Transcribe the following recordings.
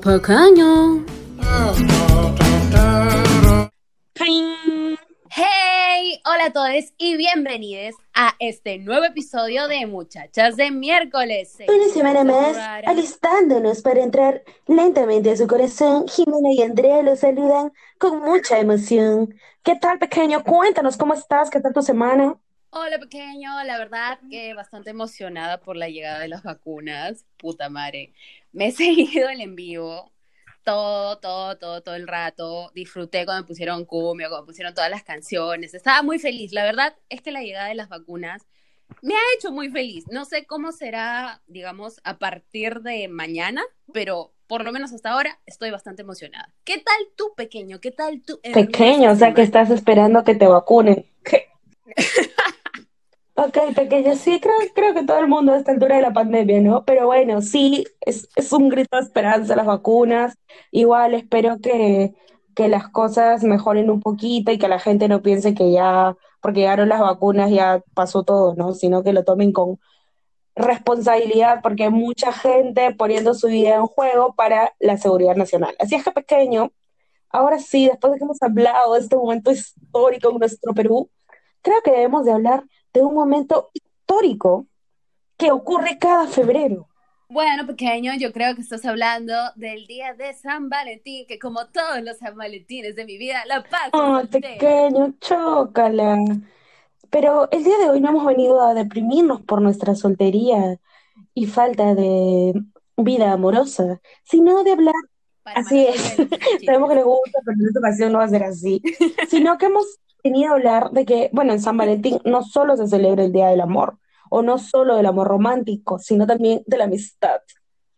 Pequeño. Hey, hola a todos y bienvenidos a este nuevo episodio de Muchachas de Miércoles. Una semana más, alistándonos para entrar lentamente a su corazón, Jimena y Andrea los saludan con mucha emoción. ¿Qué tal, pequeño? Cuéntanos cómo estás, qué tal tu semana. Hola, pequeño. La verdad que bastante emocionada por la llegada de las vacunas. Puta madre. Me he seguido el en vivo todo, todo, todo, todo el rato. Disfruté cuando pusieron cumbia, cuando pusieron todas las canciones. Estaba muy feliz. La verdad es que la llegada de las vacunas me ha hecho muy feliz. No sé cómo será, digamos, a partir de mañana, pero por lo menos hasta ahora estoy bastante emocionada. ¿Qué tal tú, pequeño? ¿Qué tal tú? Pequeño, o sea que estás esperando que te vacunen. Ok, pequeño, sí, creo, creo que todo el mundo a esta altura de la pandemia, ¿no? Pero bueno, sí, es, es un grito de esperanza las vacunas. Igual espero que, que las cosas mejoren un poquito y que la gente no piense que ya, porque llegaron las vacunas, ya pasó todo, ¿no? Sino que lo tomen con responsabilidad, porque hay mucha gente poniendo su vida en juego para la seguridad nacional. Así es que, pequeño, ahora sí, después de que hemos hablado de este momento histórico en nuestro Perú, creo que debemos de hablar de un momento histórico que ocurre cada febrero. Bueno, pequeño, yo creo que estás hablando del día de San Valentín, que como todos los San Valentines de mi vida, la paz. Oh, pequeño, chócala. Pero el día de hoy no hemos venido a deprimirnos por nuestra soltería y falta de vida amorosa, sino de hablar. Así es, sabemos que le gusta, pero en esta ocasión no va a ser así. sino que hemos venido a hablar de que, bueno, en San Valentín no solo se celebra el Día del Amor, o no solo del amor romántico, sino también de la amistad.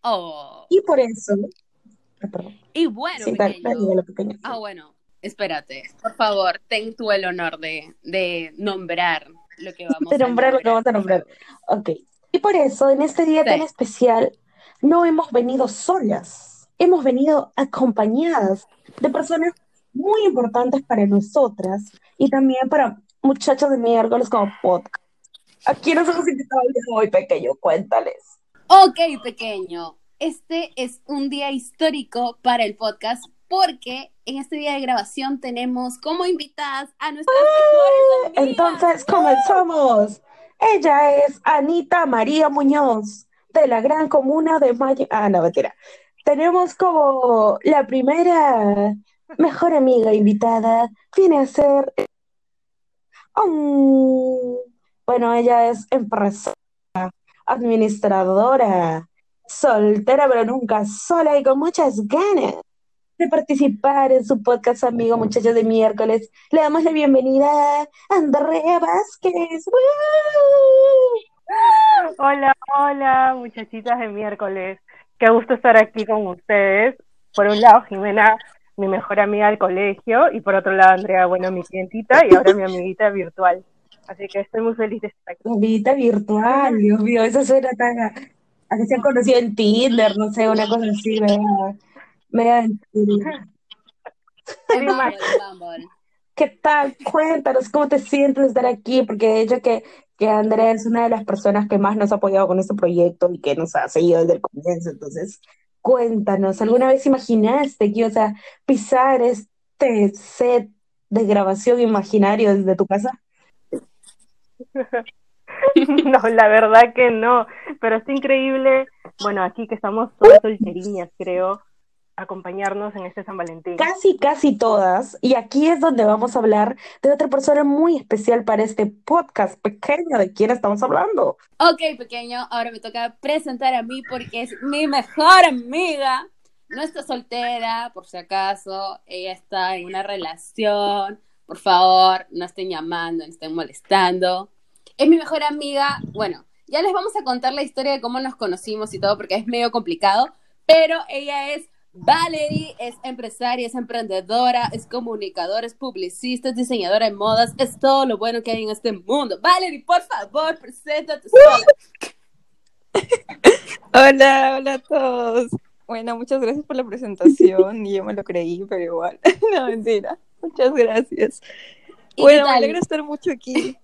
Oh. Y por eso... Y bueno, pequeño. Ah, bueno, espérate, por favor, ten tú el honor de, de nombrar lo que vamos de nombrar, lo que vamos a nombrar. Ok. Y por eso, en este día tan especial, no hemos venido solas, hemos venido acompañadas de personas muy importantes para nosotras y también para muchachos de miércoles como podcast. Aquí nos hemos invitado el día de hoy, pequeño, cuéntales. Ok, pequeño. Este es un día histórico para el podcast porque en este día de grabación tenemos como invitadas a nuestras mejores amigas. Entonces, comenzamos. Ella es Anita María Muñoz, de la gran comuna de Mayo. Ah, no, mentira. Tenemos como la primera mejor amiga invitada, viene a ser... bueno, ella es empresaria, administradora, soltera pero nunca sola y con muchas ganas de participar en su podcast amigo Muchachos de Miércoles. Le damos la bienvenida a Andrea Vázquez. Hola, hola, muchachitas de miércoles. Qué gusto estar aquí con ustedes. Por un lado, Jimena, mi mejor amiga del colegio, y por otro lado Andrea, bueno, mi clientita y ahora mi amiguita virtual. Así que estoy muy feliz de estar aquí. Amiguita virtual, Dios mío, eso suena tan a, que se han conocido en Tinder, no sé, una cosa así, ¿verdad? Me ¿Qué tal? Cuéntanos cómo te sientes de estar aquí, porque de hecho que, que Andrea es una de las personas que más nos ha apoyado con este proyecto y que nos ha seguido desde el comienzo, entonces Cuéntanos, ¿alguna vez imaginaste que ibas a pisar este set de grabación imaginario desde tu casa? No, la verdad que no, pero es increíble, bueno, aquí que estamos todas solteriñas, creo, acompañarnos en este San Valentín. Casi, casi todas. Y aquí es donde vamos a hablar de otra persona muy especial para este podcast pequeño. ¿De quién estamos hablando? Ok, pequeño, ahora me toca presentar a mí porque es mi mejor amiga. No está soltera, por si acaso. Ella está en una relación. Por favor, no estén llamando, no estén molestando. Es mi mejor amiga. Bueno, ya les vamos a contar la historia de cómo nos conocimos y todo porque es medio complicado. Pero ella es Valerie es empresaria, es emprendedora, es comunicadora, es publicista, es diseñadora de modas, es todo lo bueno que hay en este mundo. Valerie, por favor, preséntate sola. hola, hola a todos. Bueno, muchas gracias por la presentación y yo me lo creí, pero igual. no, mentira. Muchas gracias. Bueno, me alegra estar mucho aquí.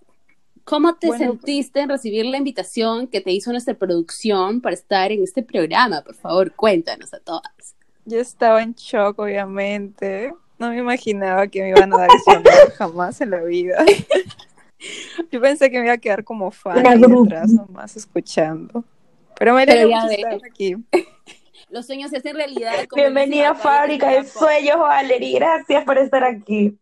¿Cómo te sentiste en recibir la invitación que te hizo nuestra producción para estar en este programa? Por favor, cuéntanos a todas. Yo estaba en shock, obviamente. No me imaginaba que me iban a dar ese honor jamás en la vida. Yo pensé que me iba a quedar como fan detrás nomás escuchando. Pero me alegra estar aquí. Los sueños se hacen realidad. como Bienvenida a Fábrica de. Sueños, Valerie. Gracias por estar aquí.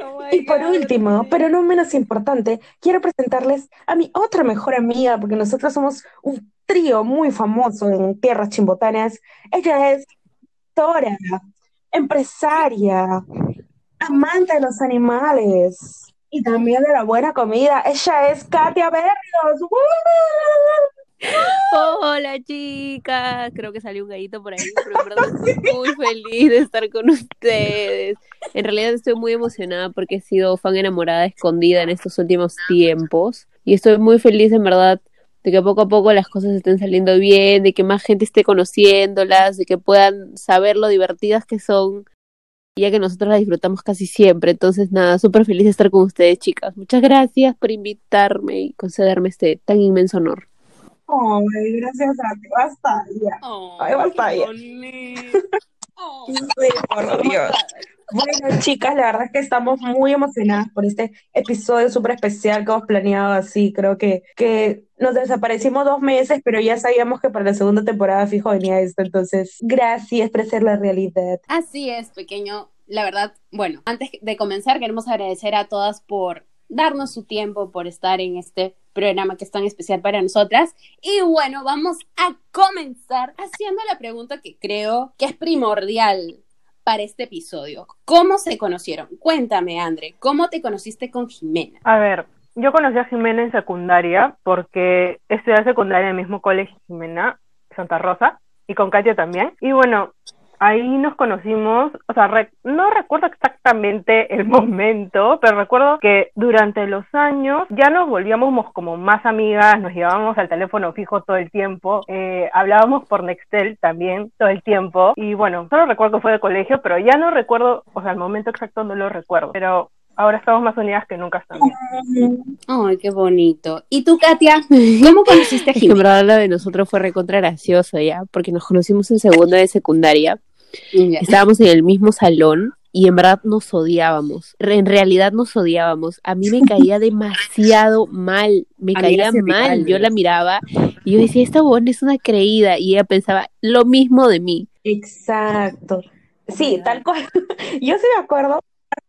Oh Y por God, último, sí. pero no menos importante, quiero presentarles a mi otra mejor amiga, porque nosotros somos un trío muy famoso en tierras chimbotanas. Ella es Tora, empresaria, amante de los animales y también de la buena comida. Ella es Katia Berrios. ¡Woo! Hola chicas, creo que salió un gallito por ahí, pero en verdad estoy muy feliz de estar con ustedes. En realidad estoy muy emocionada porque he sido fan enamorada escondida en estos últimos tiempos y estoy muy feliz en verdad de que poco a poco las cosas estén saliendo bien, de que más gente esté conociéndolas, de que puedan saber lo divertidas que son, ya que nosotros las disfrutamos casi siempre. Entonces nada, súper feliz de estar con ustedes chicas. Muchas gracias por invitarme y concederme este tan inmenso honor. Gracias a ti. Basta ya. Ay, basta ya. Oh, Sí, por Dios. Bueno, chicas, la verdad es que estamos muy emocionadas por este episodio súper especial que hemos planeado así. Creo que, que nos desaparecimos dos meses, pero ya sabíamos que para la segunda temporada fijo venía esto. Entonces, gracias por ser la realidad. Así es, pequeño. La verdad, bueno, antes de comenzar queremos agradecer a todas por darnos su tiempo, por estar en este programa que es tan especial para nosotras. Y bueno, vamos a comenzar haciendo la pregunta que creo que es primordial para este episodio. ¿Cómo se conocieron? Cuéntame, André, ¿cómo te conociste con Jimena? A ver, yo conocí a Jimena en secundaria porque estudié secundaria en el mismo colegio Jimena, Santa Rosa, y con Katia también. Y bueno, ahí nos conocimos, o sea, re- no recuerdo exactamente el momento, pero recuerdo que durante los años ya nos volvíamos mos- como más amigas, nos llevábamos al teléfono fijo todo el tiempo, eh, hablábamos por Nextel también todo el tiempo, y bueno, solo recuerdo que fue de colegio, pero ya no recuerdo, o sea, el momento exacto no lo recuerdo, pero ahora estamos más unidas que nunca también. Ay, qué bonito. ¿Y tú, Katia? ¿Cómo conociste a Es que en Jimena? verdad lo de nosotros fue recontra gracioso ya, porque nos conocimos en segundo de secundaria, Estábamos en el mismo salón y en verdad nos odiábamos. En realidad nos odiábamos. A mí me caía demasiado mal, me caía mal. Yo la miraba y yo decía, esta buena es una creída y ella pensaba lo mismo de mí. Exacto. Sí, tal cual. Yo sí me acuerdo,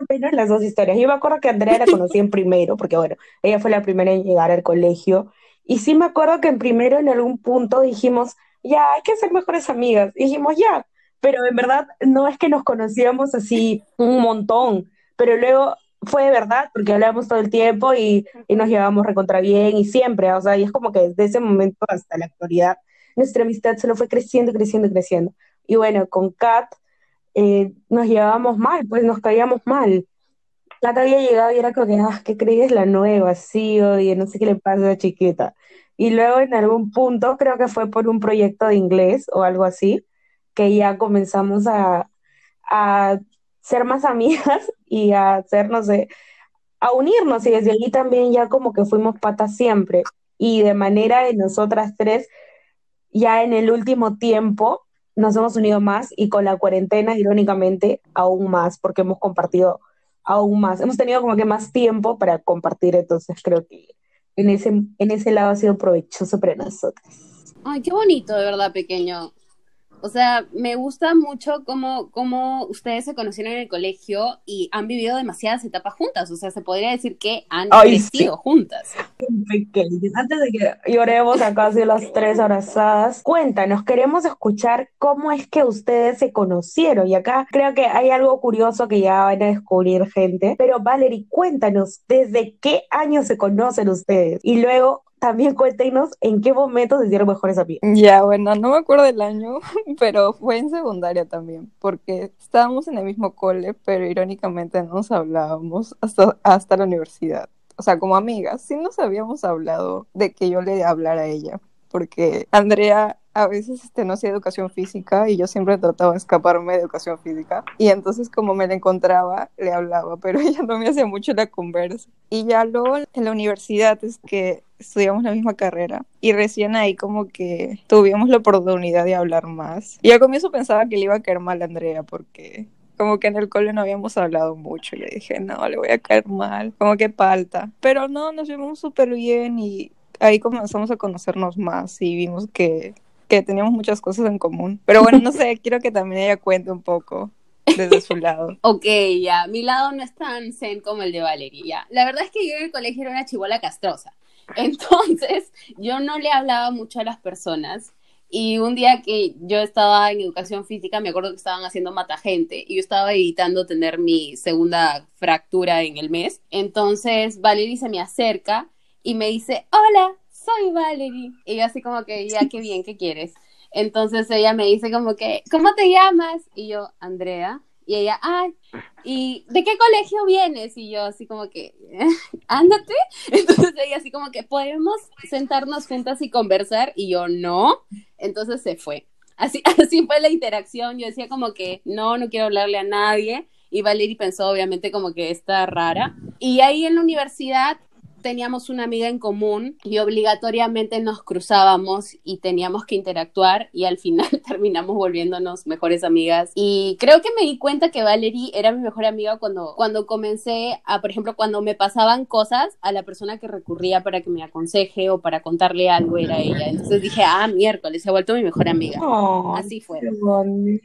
menos las dos historias. Yo me acuerdo que Andrea la conocí en primero, porque bueno, ella fue la primera en llegar al colegio. Y sí me acuerdo que en primero en algún punto dijimos, ya, hay que ser mejores amigas. Y dijimos, ya, pero en verdad no es que nos conocíamos así un montón, pero luego fue de verdad, porque hablábamos todo el tiempo y, nos llevábamos recontra bien y siempre, o sea, y es como que desde ese momento hasta la actualidad, nuestra amistad solo fue creciendo, creciendo, creciendo. Y bueno, con Kat eh, nos llevábamos mal, pues nos caíamos mal. Kat había llegado y era como que, ah, ¿qué crees la nueva? Sí, oye, no sé qué le pasa a chiquita. Y luego en algún punto, creo que fue por un proyecto de inglés o algo así, que ya comenzamos a, a ser más amigas y a hacer, no sé, a unirnos. Y desde allí también ya como que fuimos patas siempre. Y de manera de nosotras tres, ya en el último tiempo nos hemos unido más y con la cuarentena, irónicamente, aún más, porque hemos compartido aún más. Hemos tenido como que más tiempo para compartir, entonces creo que en ese, en ese lado ha sido provechoso para nosotros. Ay, qué bonito, de verdad, pequeño. O sea, me gusta mucho cómo, cómo ustedes se conocieron en el colegio y han vivido demasiadas etapas juntas. O sea, se podría decir que han Ay, crecido juntas. Pequeños. Antes de que lloremos acá así las tres abrazadas, cuéntanos, queremos escuchar cómo es que ustedes se conocieron. Y acá creo que hay algo curioso que ya van a descubrir gente. Pero Valerie, cuéntanos, ¿desde qué año se conocen ustedes? Y luego también cuéntenos en qué momento se hicieron mejores amigos. Ya, bueno, no me acuerdo del año, pero fue en secundaria también, porque estábamos en el mismo cole, pero irónicamente no nos hablábamos hasta, hasta la universidad. O sea, como amigas, sí nos habíamos hablado de que yo le hablara a ella, porque Andrea a veces este, no hacía educación física y yo siempre trataba de escaparme de educación física. Y entonces como me la encontraba, le hablaba, pero ella no me hacía mucho la conversa. Y ya luego en la universidad es que estudiamos la misma carrera y recién ahí como que tuvimos la oportunidad de hablar más. Y al comienzo pensaba que le iba a caer mal a Andrea porque como que en el cole no habíamos hablado mucho. Yo dije, no, le voy a caer mal, como que falta. Pero no, nos llevamos súper bien y ahí comenzamos a conocernos más y vimos que, que teníamos muchas cosas en común. Pero bueno, no sé, quiero que también ella cuente un poco desde su lado. Ok, ya, mi lado no es tan zen como el de Valeria. La verdad es que yo en el colegio era una chivola castrosa. Entonces, yo no le hablaba mucho a las personas. Y un día que yo estaba en educación física, me acuerdo que estaban haciendo mata gente y yo estaba evitando tener mi segunda fractura en el mes. Entonces, Valerie se me acerca y me dice, hola, soy Valerie. Y yo así como que, ya, qué bien, ¿qué quieres? Entonces ella me dice como que, ¿cómo te llamas? Y yo, Andrea. Y ella, ay, ¿y de qué colegio vienes? Y yo así como que, ándate. Entonces ella así como que, ¿podemos sentarnos juntas y conversar? Y yo, no. Entonces se fue. Así, así fue la interacción. Yo decía como que, no, no quiero hablarle a nadie. Y Valerie pensó obviamente como que está rara. Y ahí en la universidad teníamos una amiga en común y obligatoriamente nos cruzábamos y teníamos que interactuar y al final terminamos volviéndonos mejores amigas. Y creo que me di cuenta que Valerie era mi mejor amiga cuando, cuando comencé a, por ejemplo, cuando me pasaban cosas, a la persona que recurría para que me aconseje o para contarle algo era ella. Entonces dije, ah, miércoles, se ha vuelto mi mejor amiga. Oh, Así fue. qué.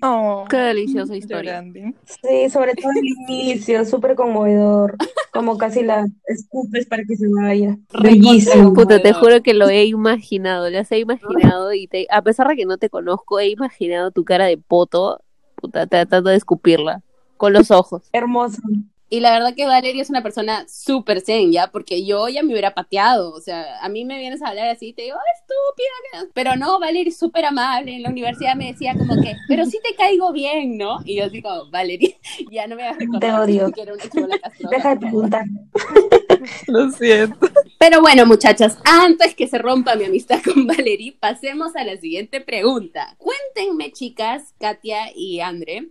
Oh, Qué deliciosa historia. llorando. Sí, sobre todo el inicio, súper conmovedor. Como casi la escupes para que se vaya. Bellísimo. Puta, te juro que lo he imaginado, las he imaginado y te, a pesar de que no te conozco, he imaginado tu cara de poto, puta, tratando de escupirla con los ojos. Hermoso. Y la verdad que Valeria es una persona súper zen, ¿ya? Porque yo ya me hubiera pateado. O sea, a mí me vienes a hablar así y te digo, "Ah, estúpida. que no". Pero no, Valeria es súper amable. En la universidad me decía como que, pero sí te caigo bien, ¿no? Y yo digo, Valeria, ya no me vas a recordar Te odio. que era una chibola castrosa. Deja de preguntar. Lo siento. Pero bueno, muchachas, antes que se rompa mi amistad con Valerie, pasemos a la siguiente pregunta. Cuéntenme, chicas, Katia y Andre,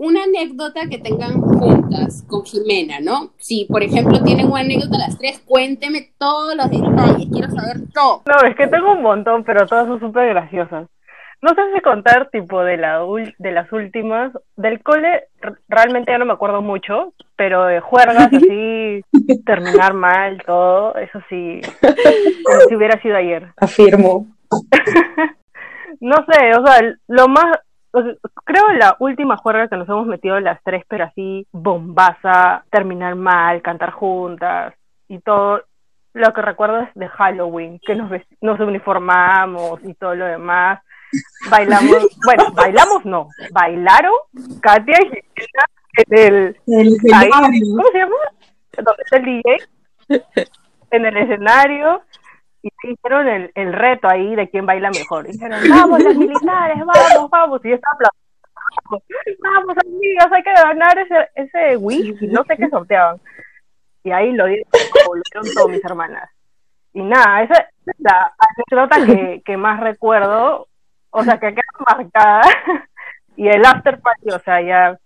una anécdota que tengan juntas con Jimena, ¿no? Si, por ejemplo, tienen una anécdota las tres, cuénteme todos los detalles, quiero saber todo. No, es que tengo un montón, pero todas son súper graciosas. No sé si contar tipo de, la de las últimas. Del cole realmente ya no me acuerdo mucho, pero de juergas así, terminar mal, todo, eso sí, como si hubiera sido ayer. Afirmo. No sé, o sea, lo más, creo la última juerga que nos hemos metido las tres, pero así bombaza, terminar mal, cantar juntas y todo. Lo que recuerdo es de Halloween, que nos, nos uniformamos y todo lo demás. Bailamos, bueno, bailamos no, bailaron Katia y Jimena en el, El ahí, escenario. ¿cómo se llama? Donde está el DJ, en el escenario, y hicieron el, el reto ahí de quién baila mejor. Y dijeron, vamos los militares, vamos, vamos, y yo estaba aplaudiendo. Vamos, amigas, hay que ganar ese, ese whisky, no sé qué sorteaban. Y ahí lo dieron, todas mis hermanas. Y nada, esa es la anécdota que, que más recuerdo, o sea, que queda marcada. Y el after party, o sea, ya...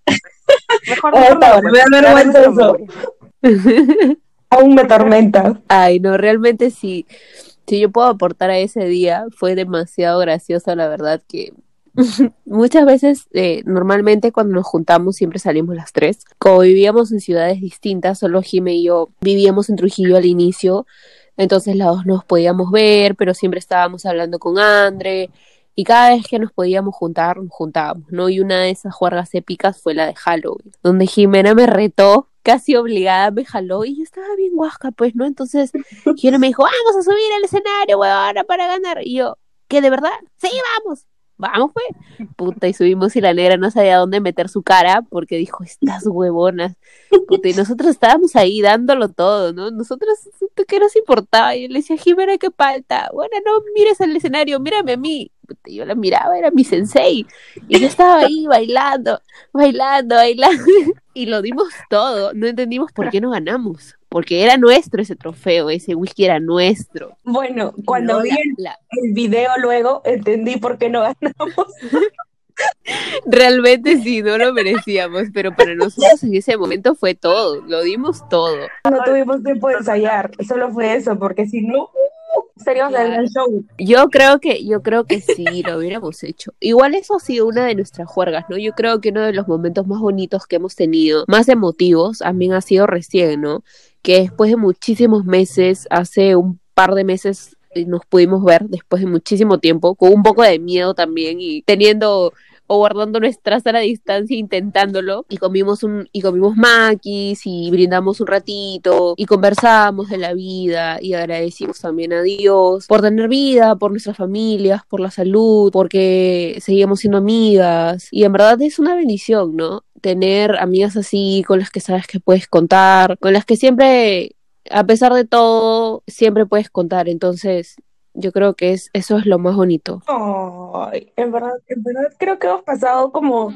Mejor Oh, no me da vergüenza eso. Aún me tormenta. Ay, no, realmente sí. Si yo puedo aportar a ese día, fue demasiado gracioso, la verdad, que muchas veces, eh, normalmente cuando nos juntamos, siempre salimos las tres. Como vivíamos en ciudades distintas, solo Jime y yo vivíamos en Trujillo al inicio, entonces las dos nos podíamos ver, pero siempre estábamos hablando con Andre. Y cada vez que nos podíamos juntar, nos juntábamos, ¿no? Y una de esas juergas épicas fue la de Halloween, donde Jimena me retó, casi obligada me jaló, y yo estaba bien guasca, pues, ¿no? Entonces, Jimena me dijo, vamos a subir al escenario, huevona, para ganar. Y yo, ¿qué, de verdad? Sí, vamos. Vamos, pues. Puta, y subimos y la negra no sabía dónde meter su cara porque dijo, estas huevonas. Puta, y nosotros estábamos ahí dándolo todo, ¿no? Nosotros, ¿qué nos importaba? Y yo le decía, Jimena, ¿qué falta? Bueno, no mires al escenario, mírame a mí. Yo la miraba, era mi sensei. Y yo estaba ahí bailando, bailando, bailando. Y lo dimos todo. No entendimos por qué no ganamos. Porque era nuestro ese trofeo, ese whisky era nuestro. Bueno, cuando No, vi la- el, la- el video luego, entendí por qué no ganamos. Realmente sí, no lo merecíamos, pero para nosotros en ese momento fue todo, lo dimos todo. No tuvimos tiempo de ensayar. Solo fue eso, porque si no, Seríamos Claro. gran show. Yo creo que, yo creo que sí, lo hubiéramos hecho. Igual eso ha sido una de nuestras juergas, ¿no? Yo creo que uno de los momentos más bonitos que hemos tenido, más emotivos, también ha sido recién, ¿no? Que después de muchísimos meses, hace un par de meses eh, nos pudimos ver después de muchísimo tiempo, con un poco de miedo también y teniendo o guardando nuestra sana distancia intentándolo y comimos un y comimos maquis y brindamos un ratito y conversamos de la vida y agradecimos también a Dios por tener vida, por nuestras familias, por la salud, porque seguimos siendo amigas y en verdad es una bendición, ¿no? Tener amigas así con las que sabes que puedes contar, con las que siempre a pesar de todo siempre puedes contar, entonces yo creo que es eso es lo más bonito. Ay, en verdad, en verdad creo que hemos pasado como,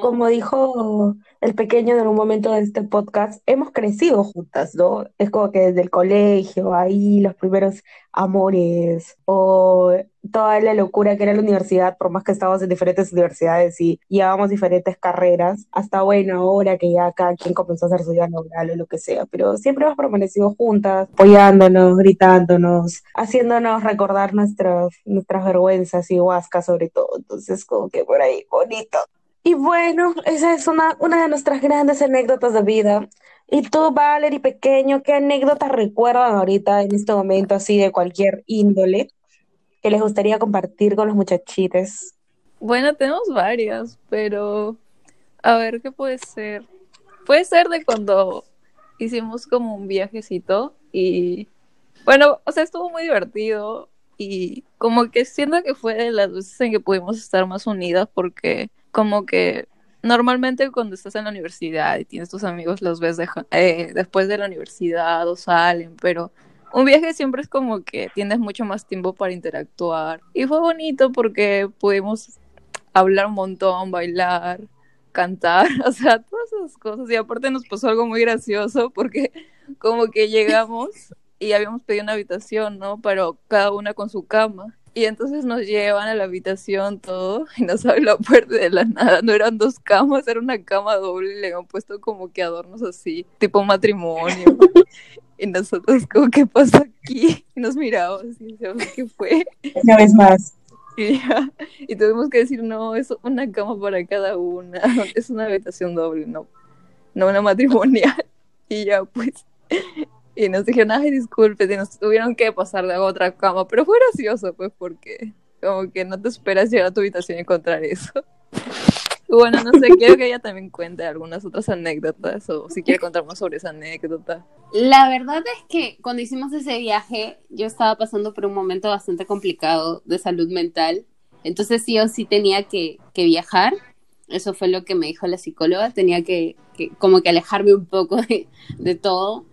como dijo el pequeño en algún momento de este podcast, hemos crecido juntas, ¿no? Es como que desde el colegio, ahí los primeros amores, o toda la locura que era la universidad, por más que estábamos en diferentes universidades y llevábamos diferentes carreras, hasta bueno, ahora que ya cada quien comenzó a hacer su vida laboral o lo que sea, pero siempre hemos permanecido juntas, apoyándonos, gritándonos, haciéndonos recordar nuestras, nuestras vergüenzas y huascas sobre todo, entonces como que por ahí, bonito. Y bueno, esa es una, una de nuestras grandes anécdotas de vida. Y tú, Valerie, pequeño, ¿qué anécdotas recuerdan ahorita en este momento así de cualquier índole que les gustaría compartir con los muchachitos? Bueno, tenemos varias, pero a ver qué puede ser. Puede ser de cuando hicimos como un viajecito y bueno, o sea, estuvo muy divertido y como que siento que fue de las veces en que pudimos estar más unidas porque como que normalmente cuando estás en la universidad y tienes tus amigos los ves eh, después de la universidad o salen, pero un viaje siempre es como que tienes mucho más tiempo para interactuar y fue bonito porque pudimos hablar un montón, bailar, cantar, o sea, todas esas cosas. Y aparte nos pasó algo muy gracioso porque como que llegamos y habíamos pedido una habitación, ¿no? Pero cada una con su cama. Y entonces nos llevan a la habitación todo y nos abre la puerta de la nada. No eran dos camas, era una cama doble. y Le han puesto como que adornos así, tipo matrimonio. Y nosotros como, ¿qué pasa aquí? Y nos mirábamos y decíamos, ¿qué fue? Una vez más. Y, ya, y tuvimos que decir, no, es una cama para cada una, es una habitación doble, no, no una matrimonial. Y ya, pues, y nos dijeron, ay, disculpe, y nos tuvieron que pasar de otra cama, pero fue gracioso, pues, porque como que no te esperas llegar a tu habitación y encontrar eso. Bueno, no sé, quiero que ella también cuente algunas otras anécdotas, o si quiere contar más sobre esa anécdota. La verdad es que cuando hicimos ese viaje, yo estaba pasando por un momento bastante complicado de salud mental. Entonces sí o sí tenía que, que viajar. Eso fue lo que me dijo la psicóloga. Tenía que, que como que alejarme un poco de, de todo.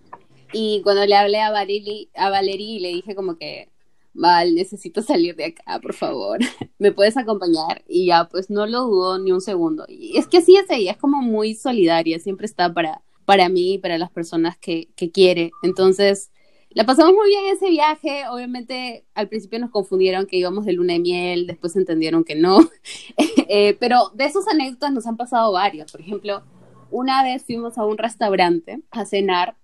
Y cuando le hablé a Valerie, a le dije como que, Val, necesito salir de acá, por favor. ¿Me puedes acompañar? Y ya, pues no lo dudó ni un segundo. Y es que sí es ella, es como muy solidaria, siempre está para, para mí y para las personas que, que quiere. Entonces, la pasamos muy bien ese viaje. Obviamente, al principio nos confundieron que íbamos de luna de miel, después entendieron que no. Eh, pero de esos anécdotas nos han pasado varios. Por ejemplo, una vez fuimos a un restaurante a cenar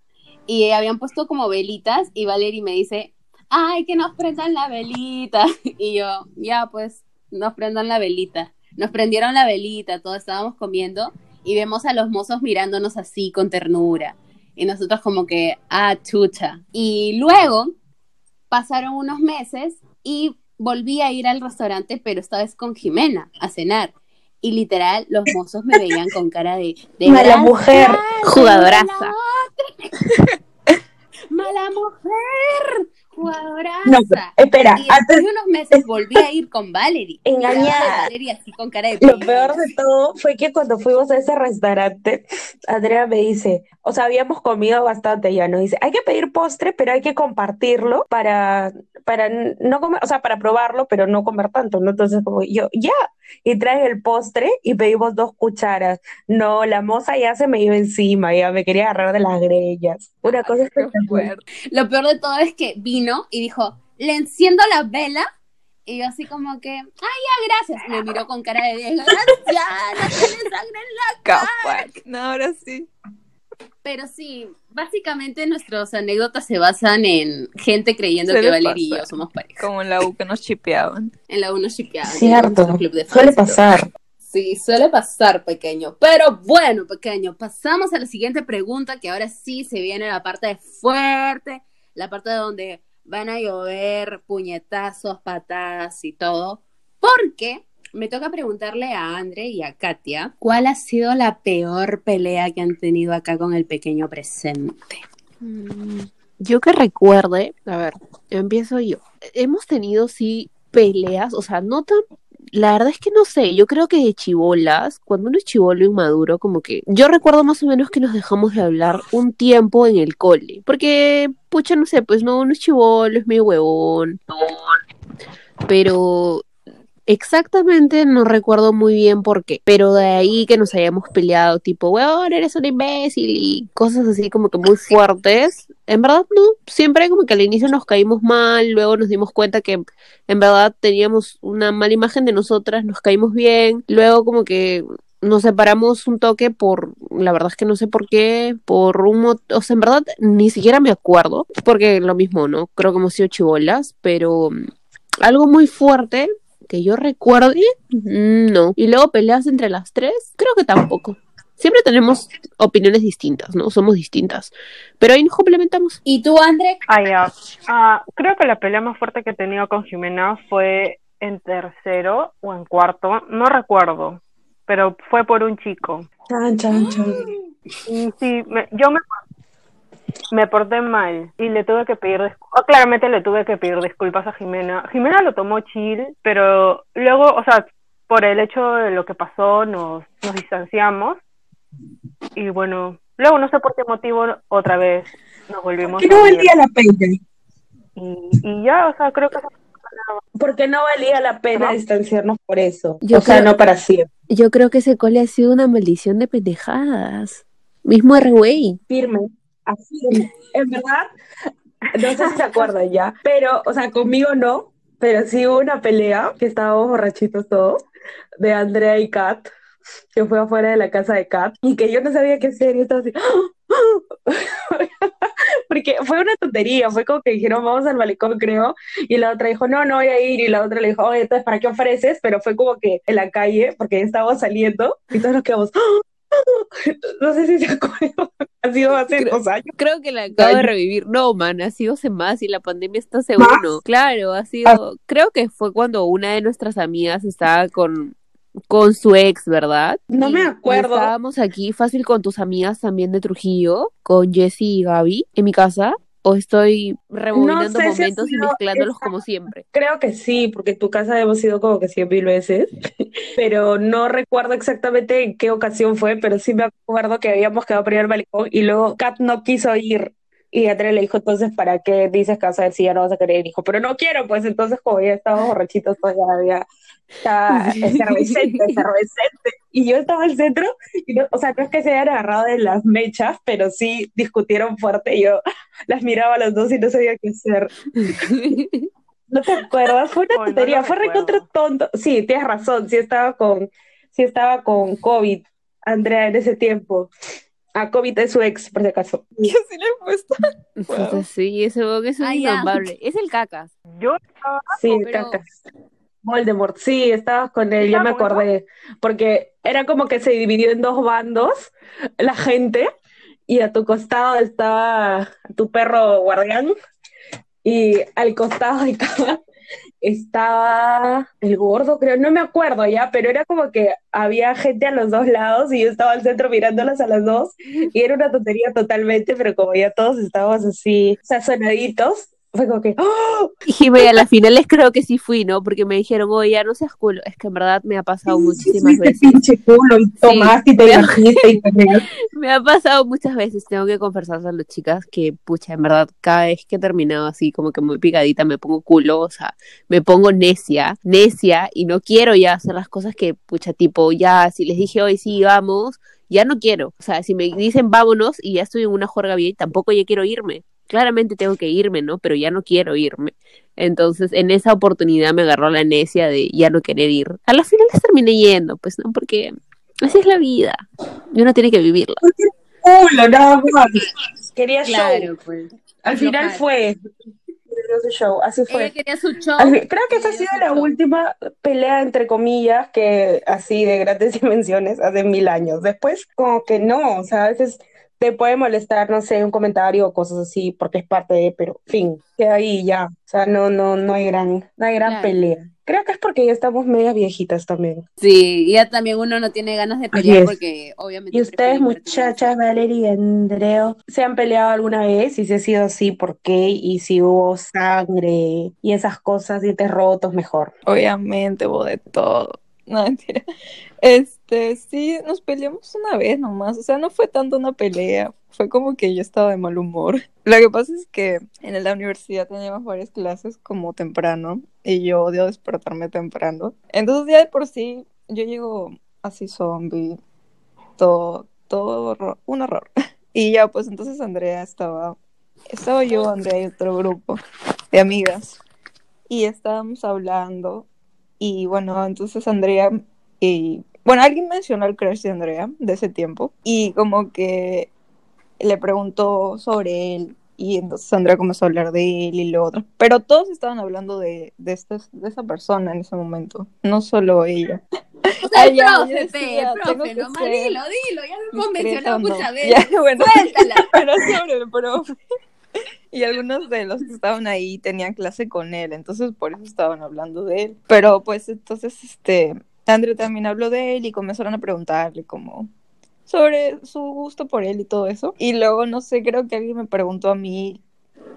y habían puesto como velitas y Valerie me dice, ay, que nos prendan la velita. Y yo, ya, pues, nos prendan la velita. Nos prendieron la velita, todos estábamos comiendo y vemos a los mozos mirándonos así con ternura. Y nosotros como que, ah, chucha. Y luego pasaron unos meses y volví a ir al restaurante, pero esta vez con Jimena a cenar. Y literal, los mozos me veían con cara de... de "Gracias, mujer. Jugadoraza. mala mujer, jugadoraza. No, espera, y de unos meses volví a ir con Valerie. Engañada. Valerie así con cara de Lo peor de todo fue que cuando fuimos a ese restaurante, Andrea me dice, o sea, habíamos comido bastante ya, nos dice, hay que pedir postre, pero hay que compartirlo para, para no comer, o sea, para probarlo, pero no comer tanto, ¿no? Entonces, como yo, ya, y trae el postre y pedimos dos cucharas. No, la moza ya se me iba encima, ya me quería agarrar de las greñas. Una cosa espectacular. fuerte. Lo peor de todo es que vino y dijo, le enciendo la vela. Y yo así como que, ay, ya, gracias. Me miró con cara de desgracia, no tiene sangre en la Capaz. No, ahora sí. Pero sí, básicamente nuestras anécdotas se basan en gente creyendo Suele que Valeria y yo somos pareja. Como en la U que nos chipeaban. En la. Cierto, nuestro club de fans suele pasar. Sí, suele pasar, pequeño. Pero bueno, pequeño, pasamos a la siguiente pregunta, que ahora sí se viene la parte fuerte, la parte donde van a llover puñetazos, patadas y todo. Porque me toca preguntarle a Andre y a Katia, ¿cuál ha sido la peor pelea que han tenido acá con el pequeño presente? Mm, Yo que recuerde, a ver, empiezo yo. Hemos tenido sí peleas, o sea, no tan, la verdad es que no sé, yo creo que de chibolas, cuando uno es chivolo inmaduro, como que yo recuerdo más o menos que nos dejamos de hablar un tiempo en el cole, porque, pucha, no sé, pues no, uno es chivolo, es medio huevón, pero exactamente no recuerdo muy bien por qué, pero de ahí que nos hayamos peleado, tipo, weón, eres un imbécil y cosas así como que muy fuertes. En verdad, no, siempre como que al inicio nos caímos mal, luego nos dimos cuenta que en verdad teníamos una mala imagen de nosotras, nos caímos bien, luego como que nos separamos un toque por, la verdad es que no sé por qué, por un mot- o sea, en verdad ni siquiera me acuerdo, porque lo mismo, ¿no? Creo que hemos sido chibolas, pero mm, algo muy fuerte que yo recuerde, mm, no. Y luego peleas entre las tres, creo que tampoco. Siempre tenemos opiniones distintas, ¿no? Somos distintas. Pero ahí nos complementamos. ¿Y tú, Andre? Ah, ya. Ah, creo que la pelea más fuerte que he tenido con Jimena fue en tercero o en cuarto, no recuerdo, pero fue por un chico. Chan, chan, chan. Sí, me- yo me, me porté mal y le tuve que pedir disculpas. Claramente le tuve que pedir disculpas a Jimena. Jimena lo tomó chill, pero luego, o sea, por el hecho de lo que pasó, nos, nos distanciamos. Y bueno, luego no sé por qué motivo otra vez nos volvimos ¿Por qué no valía la pena? Y, y ya, o sea, creo que Porque no valía la pena distanciarnos por eso. Yo o sea, creo- no para siempre. Yo creo que ese cole ha sido una maldición de pendejadas. Mismo R-Way. Firme, así. En verdad, no sé si se acuerdan ya, pero, o sea, conmigo no, pero sí hubo una pelea que estábamos borrachitos todos, de Andrea y Kat, que fue afuera de la casa de Kat, y que yo no sabía qué hacer, y estaba así. Porque fue una tontería, fue como que dijeron, vamos al balcón, creo, y la otra dijo, no, no voy a ir, y la otra le dijo, oye, entonces, ¿para qué ofreces? Pero fue como que en la calle, porque estábamos saliendo, y todos nos quedamos, no sé si se acuerdan, ha sido hace Creo- dos años. Creo que la acabo de revivir. No, man, ha sido hace más y la pandemia está hace uno. Claro, ha sido. Creo que fue cuando una de nuestras amigas estaba con, con su ex, ¿verdad? No Y- me acuerdo. estábamos aquí fácil con tus amigas también de Trujillo, con Jessie y Gaby, en mi casa. O estoy rebobinando sé si ha momentos y mezclándolos esa- como siempre. Creo que sí, porque en tu casa hemos ido como que cien mil veces, pero no recuerdo exactamente en qué ocasión fue, pero sí me acuerdo que habíamos quedado ir al balcón y luego Kat no quiso ir y Andrea le dijo, entonces, ¿para qué dices que vas a ver si ya no vas a querer? Y dijo, pero no quiero, pues entonces como ya estábamos borrachitos, pues ya había, estaba efervescente, efervescente. Y yo estaba al centro, y no- o sea, no es que se hayan agarrado de las mechas, pero sí discutieron fuerte y yo las miraba a las dos y no sabía qué hacer. ¿No te acuerdas? Fue una no tontería, lo fue recontra tonto. Sí, tienes razón, sí estaba con, sí estaba con COVID, Andrea, en ese tiempo. A COVID es su ex, por si acaso. Yo sí le he puesto. Sí, ese es un Ah. Es el cacas. yo estaba Sí, pero- cacas. Voldemort, sí, estabas con él, ya me ¿Estaba acordé. Porque era como que se dividió en dos bandos la gente, y a tu costado estaba tu perro guardián, y al costado cada estaba el gordo, creo, no me acuerdo ya, pero era como que había gente a los dos lados y yo estaba al centro mirándolas a las dos, y era una tontería totalmente, pero como ya todos estábamos así sazonaditos, fue como que ¡oh! Y a las finales creo que sí fui, ¿no? Porque me dijeron, oye, ya no seas culo. Es que en verdad me ha pasado Sí, muchísimas fuiste veces. pinche culo y tomaste y te y te Me ha pasado muchas veces, tengo que confesarse a las chicas que, pucha, en verdad, cada vez que he terminado así, como que muy picadita, me pongo culo, o sea, me pongo necia, necia, y no quiero ya hacer las cosas que, pucha, tipo, ya, si les dije hoy sí, vamos, ya no quiero. O sea, si me dicen vámonos y ya estoy en una juerga bien, tampoco ya quiero irme. Claramente tengo que irme, ¿no? Pero ya no quiero irme. Entonces, en esa oportunidad me agarró la necia de ya no querer ir. A las finales terminé yendo, pues, ¿no? Porque así es la vida. Y uno tiene que vivirla. culo, nada más. Quería show. Claro, pues. Al final fue. Quería su show, así fue. Ella quería su show. Creo que esa ha sido la show. última pelea, entre comillas, que así de grandes dimensiones hace mil años. Después, como que no, o sea, a veces te puede molestar, no sé, un comentario o cosas así, porque es parte de, pero, fin, queda ahí ya. O sea, no, no, no hay gran, no hay gran Claro. pelea. Creo que es porque ya estamos medias viejitas también. Sí, y ya también uno no tiene ganas de pelear es. porque obviamente ¿Y ustedes, muchachas, Valeria y Andreo, se han peleado alguna vez? Y si ha sido así, ¿por qué? Y si hubo sangre y esas cosas, dientes rotos, mejor. Obviamente hubo de todo. No, mentira. Este, sí, nos peleamos una vez nomás. O sea, no fue tanto una pelea. Fue como que yo estaba de mal humor. Lo que pasa es que en la universidad teníamos varias clases como temprano. Y yo odio despertarme temprano. Entonces ya de por sí, yo llego así zombie. Todo, todo un horror. Y ya, pues entonces Andrea estaba. Estaba yo, Andrea y otro grupo de amigas. Y estábamos hablando. Y bueno, entonces Andrea y bueno, alguien mencionó el crush de Andrea de ese tiempo y como que le preguntó sobre él y entonces Andrea comenzó a hablar de él y lo otro, pero todos estaban hablando de, de, este- de esa persona en ese momento, no solo ella. O sea, Ay, ya, profe, decía, tengo profe, nomás dilo, dilo, ya lo hemos mencionado muchas veces. Ya, bueno, Suéltala. pero sobre el profe. Y algunos de los que estaban ahí tenían clase con él, entonces por eso estaban hablando de él. Pero pues entonces, este, Andrea también habló de él y comenzaron a preguntarle como sobre su gusto por él y todo eso. Y luego, no sé, creo que alguien me preguntó a mí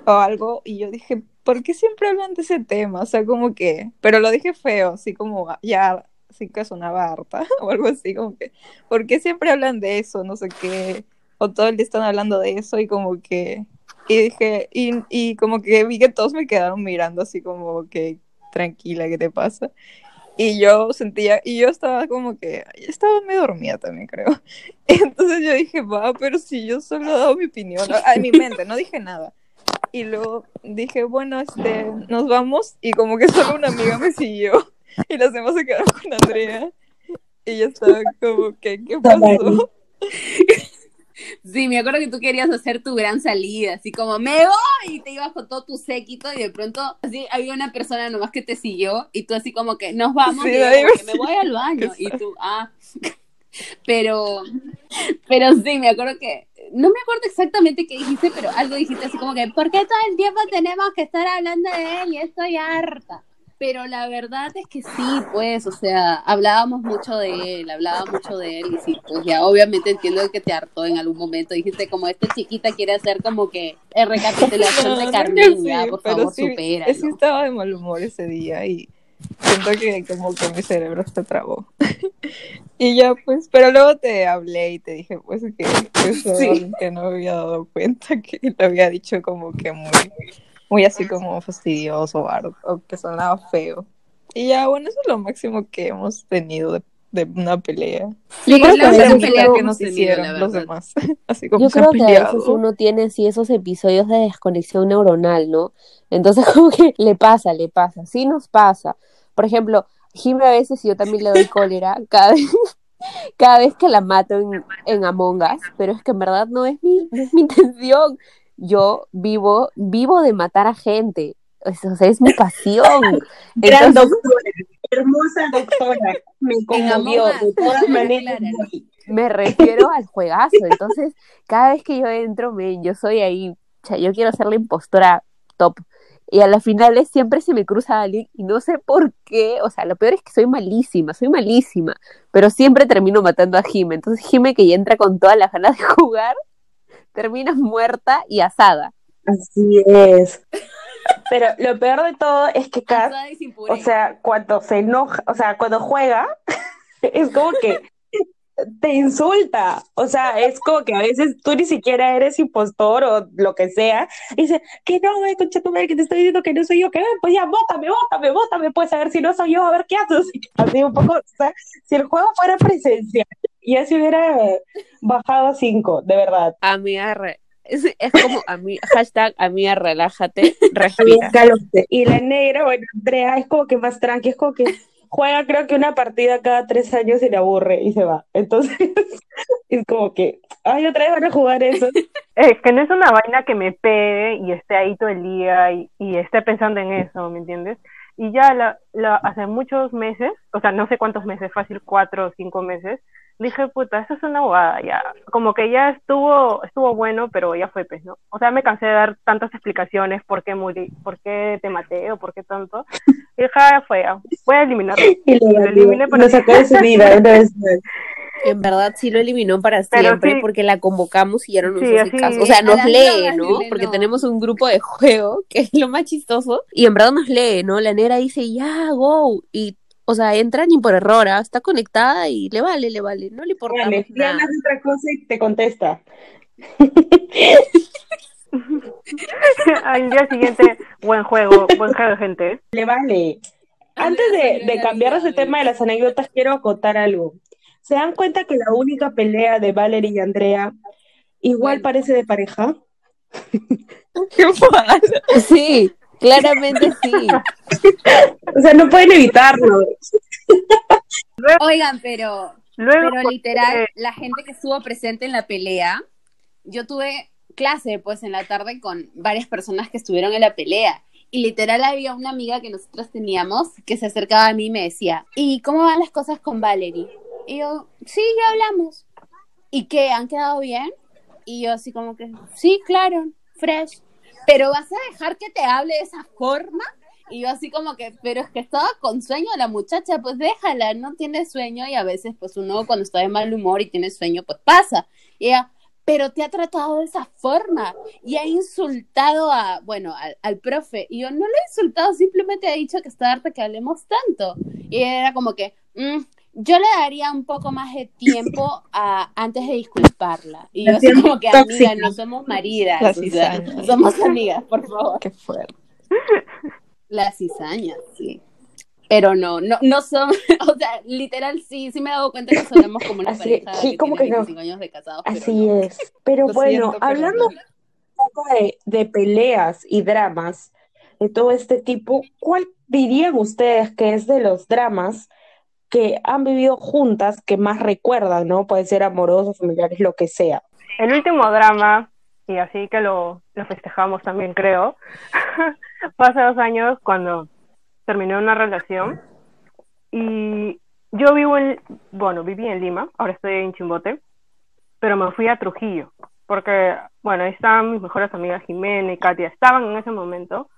o algo y yo dije, ¿por qué siempre hablan de ese tema? O sea, como que, pero lo dije feo, así como ya, así que sonaba harta o algo así, como que, ¿por qué siempre hablan de eso? No sé qué, o todo el día están hablando de eso y como que, y dije, y, y como que vi que todos me quedaron mirando así como que, tranquila, ¿qué te pasa? Y yo sentía, y yo estaba como que, estaba medio dormida también, creo. Entonces yo dije, va, pero si yo solo he dado mi opinión, a- en mi mente, no dije nada. Y luego dije, bueno, este, nos vamos, y como que solo una amiga me siguió, y las demás se quedaron con Andrea. Y yo estaba como que, ¿qué pasó? Sí, me acuerdo que tú querías hacer tu gran salida, así como me voy y te ibas con todo tu séquito y de pronto así había una persona nomás que te siguió y tú así como que nos vamos Sí, y yo ahí como me- que me voy al baño y tú, ah, pero, pero sí, me acuerdo que, no me acuerdo exactamente qué dijiste, pero algo dijiste así como que, ¿por qué todo el tiempo tenemos que estar hablando de él y estoy harta? Pero la verdad es que sí, pues, o sea, hablábamos mucho de él, hablaba mucho de él y sí, pues ya obviamente entiendo que te hartó en algún momento. Dijiste como esta chiquita quiere hacer como que el recapitulación de No, Carmen, sí, ya, por favor, sí, supera. Sí estaba de mal humor ese día y siento que como que mi cerebro se trabó. y ya pues, pero luego te hablé y te dije pues que eso Sí. que no me había dado cuenta que lo había dicho como que muy, muy así como fastidioso o que sonaba feo. Y ya bueno, eso es lo máximo que hemos tenido de, de una pelea. Sí, Yo creo la que veces pelea que nos hicieron los demás. Así como Yo creo que a veces uno tiene así esos episodios de desconexión neuronal, ¿no? Entonces como que le pasa, le pasa, sí nos pasa. Por ejemplo, Jimmy a veces y yo también le doy cólera cada vez, cada vez que la mato en, en Among Us, pero es que en verdad no es mi, no es mi intención. Yo vivo, vivo de matar a gente. O sea, es mi pasión. Gran Entonces, doctora, hermosa doctora, me conmovió de todas maneras. me refiero al juegazo. Entonces, cada vez que yo entro, men, yo soy ahí, o sea, yo quiero ser la impostora top. Y a las finales siempre se me cruza alguien y no sé por qué, o sea, lo peor es que soy malísima, soy malísima, pero siempre termino matando a Jime. Entonces Jime que ya entra con todas las ganas de jugar, termina muerta y asada. Así es. Pero lo peor de todo es que Kat, o sea, cuando se enoja, o sea, cuando juega, es como que te insulta. O sea, es como que a veces tú ni siquiera eres impostor o lo que sea. Y dice, que no, güey, concha tu madre, que te estoy diciendo que no soy yo, que ven, pues ya, bótame, bótame, bótame, pues a ver si no soy yo, a ver qué haces. Así un poco, o sea, si el juego fuera presencial, ya se hubiera bajado a cinco, de verdad. Amiga, re- es, es como, ami- hashtag amiga, relájate, Bien, respira. Y la negra, bueno, Andrea, es como que más tranqui, es como que juega creo que una partida cada tres años y le aburre y se va. Entonces, es como que, ay, otra vez van a jugar eso. Es que no es una vaina que me pegue y esté ahí todo el día y, y esté pensando en eso, ¿me entiendes? Y ya la, la, hace muchos meses, o sea, no sé cuántos meses, fácil cuatro o cinco meses, dije, puta, eso es una bobada, ya. Como que ya estuvo, estuvo bueno, pero ya fue, pues, ¿no? O sea, me cansé de dar tantas explicaciones por qué morí, por qué te maté o por qué tanto. Y dije, ah, ya fue, ya. Voy a eliminarlo. Y lo, Y lo eliminé lo para- sacó de su vida una vez más. En verdad sí lo eliminó para siempre sí. porque la convocamos y ya no nos Sí, hace así- caso. O sea, nos lee, ¿no? Porque no. tenemos un grupo de juego que es lo más chistoso y en verdad nos lee, ¿no? La negra dice, ya, go. Y, o sea, entra ni por error, ¿ah? está conectada y le vale, le vale. No le importa Vale, ya nada. hace otra cosa y te contesta. Al día siguiente, buen juego, buen juego, gente. Le vale. Antes de, de cambiar ese tema de las anécdotas, quiero acotar algo. ¿Se dan cuenta que la única pelea de Valerie y Andrea igual Bueno. parece de pareja? Qué mal. Sí, claramente sí. O sea, no pueden evitarlo. Oigan, pero, Luego, pero literal, eh, la gente que estuvo presente en la pelea, yo tuve clase pues en la tarde con varias personas que estuvieron en la pelea. Y literal había una amiga que nosotros teníamos que se acercaba a mí y me decía, ¿y cómo van las cosas con Valerie? Y yo, sí, ya hablamos. ¿Y qué? ¿Han quedado bien? Y yo así como que, sí, claro, fresh. Pero vas a dejar que te hable de esa forma? Y yo así como que, pero es que estaba con sueño la muchacha, pues déjala, no tiene sueño y a veces pues uno cuando está de mal humor y tiene sueño pues pasa. Y ella, pero te ha tratado de esa forma y ha insultado a, bueno, al, al profe. Y yo no lo he insultado, simplemente ha dicho que está harta que hablemos tanto. Y era como que, "Mm, yo le daría un poco más de tiempo a, antes de disculparla. Y yo Siendo como que, amiga, tóxica. no somos maridas, La o sea, cizaña. somos amigas, por favor. Qué fuerte. La cizaña, sí. Pero no, no, no son, o sea, literal sí, sí me he dado cuenta que sonamos como una Así- pareja sí, que ¿cómo tiene que no? 25 años de casados, pero Así no. es. Pero Lo bueno, siento, hablando un poco de, de peleas y dramas de todo este tipo, ¿cuál dirían ustedes que es de los dramas que han vivido juntas que más recuerdan, ¿no? Puede ser amorosos, familiares, lo que sea. el último drama, y así que lo, lo festejamos también, creo, fue hace dos años cuando terminé una relación. Y yo vivo en, bueno, viví en Lima, ahora estoy en Chimbote, pero me fui a Trujillo, porque, bueno, ahí mis mejores amigas Jimena y Katia, estaban en ese momento,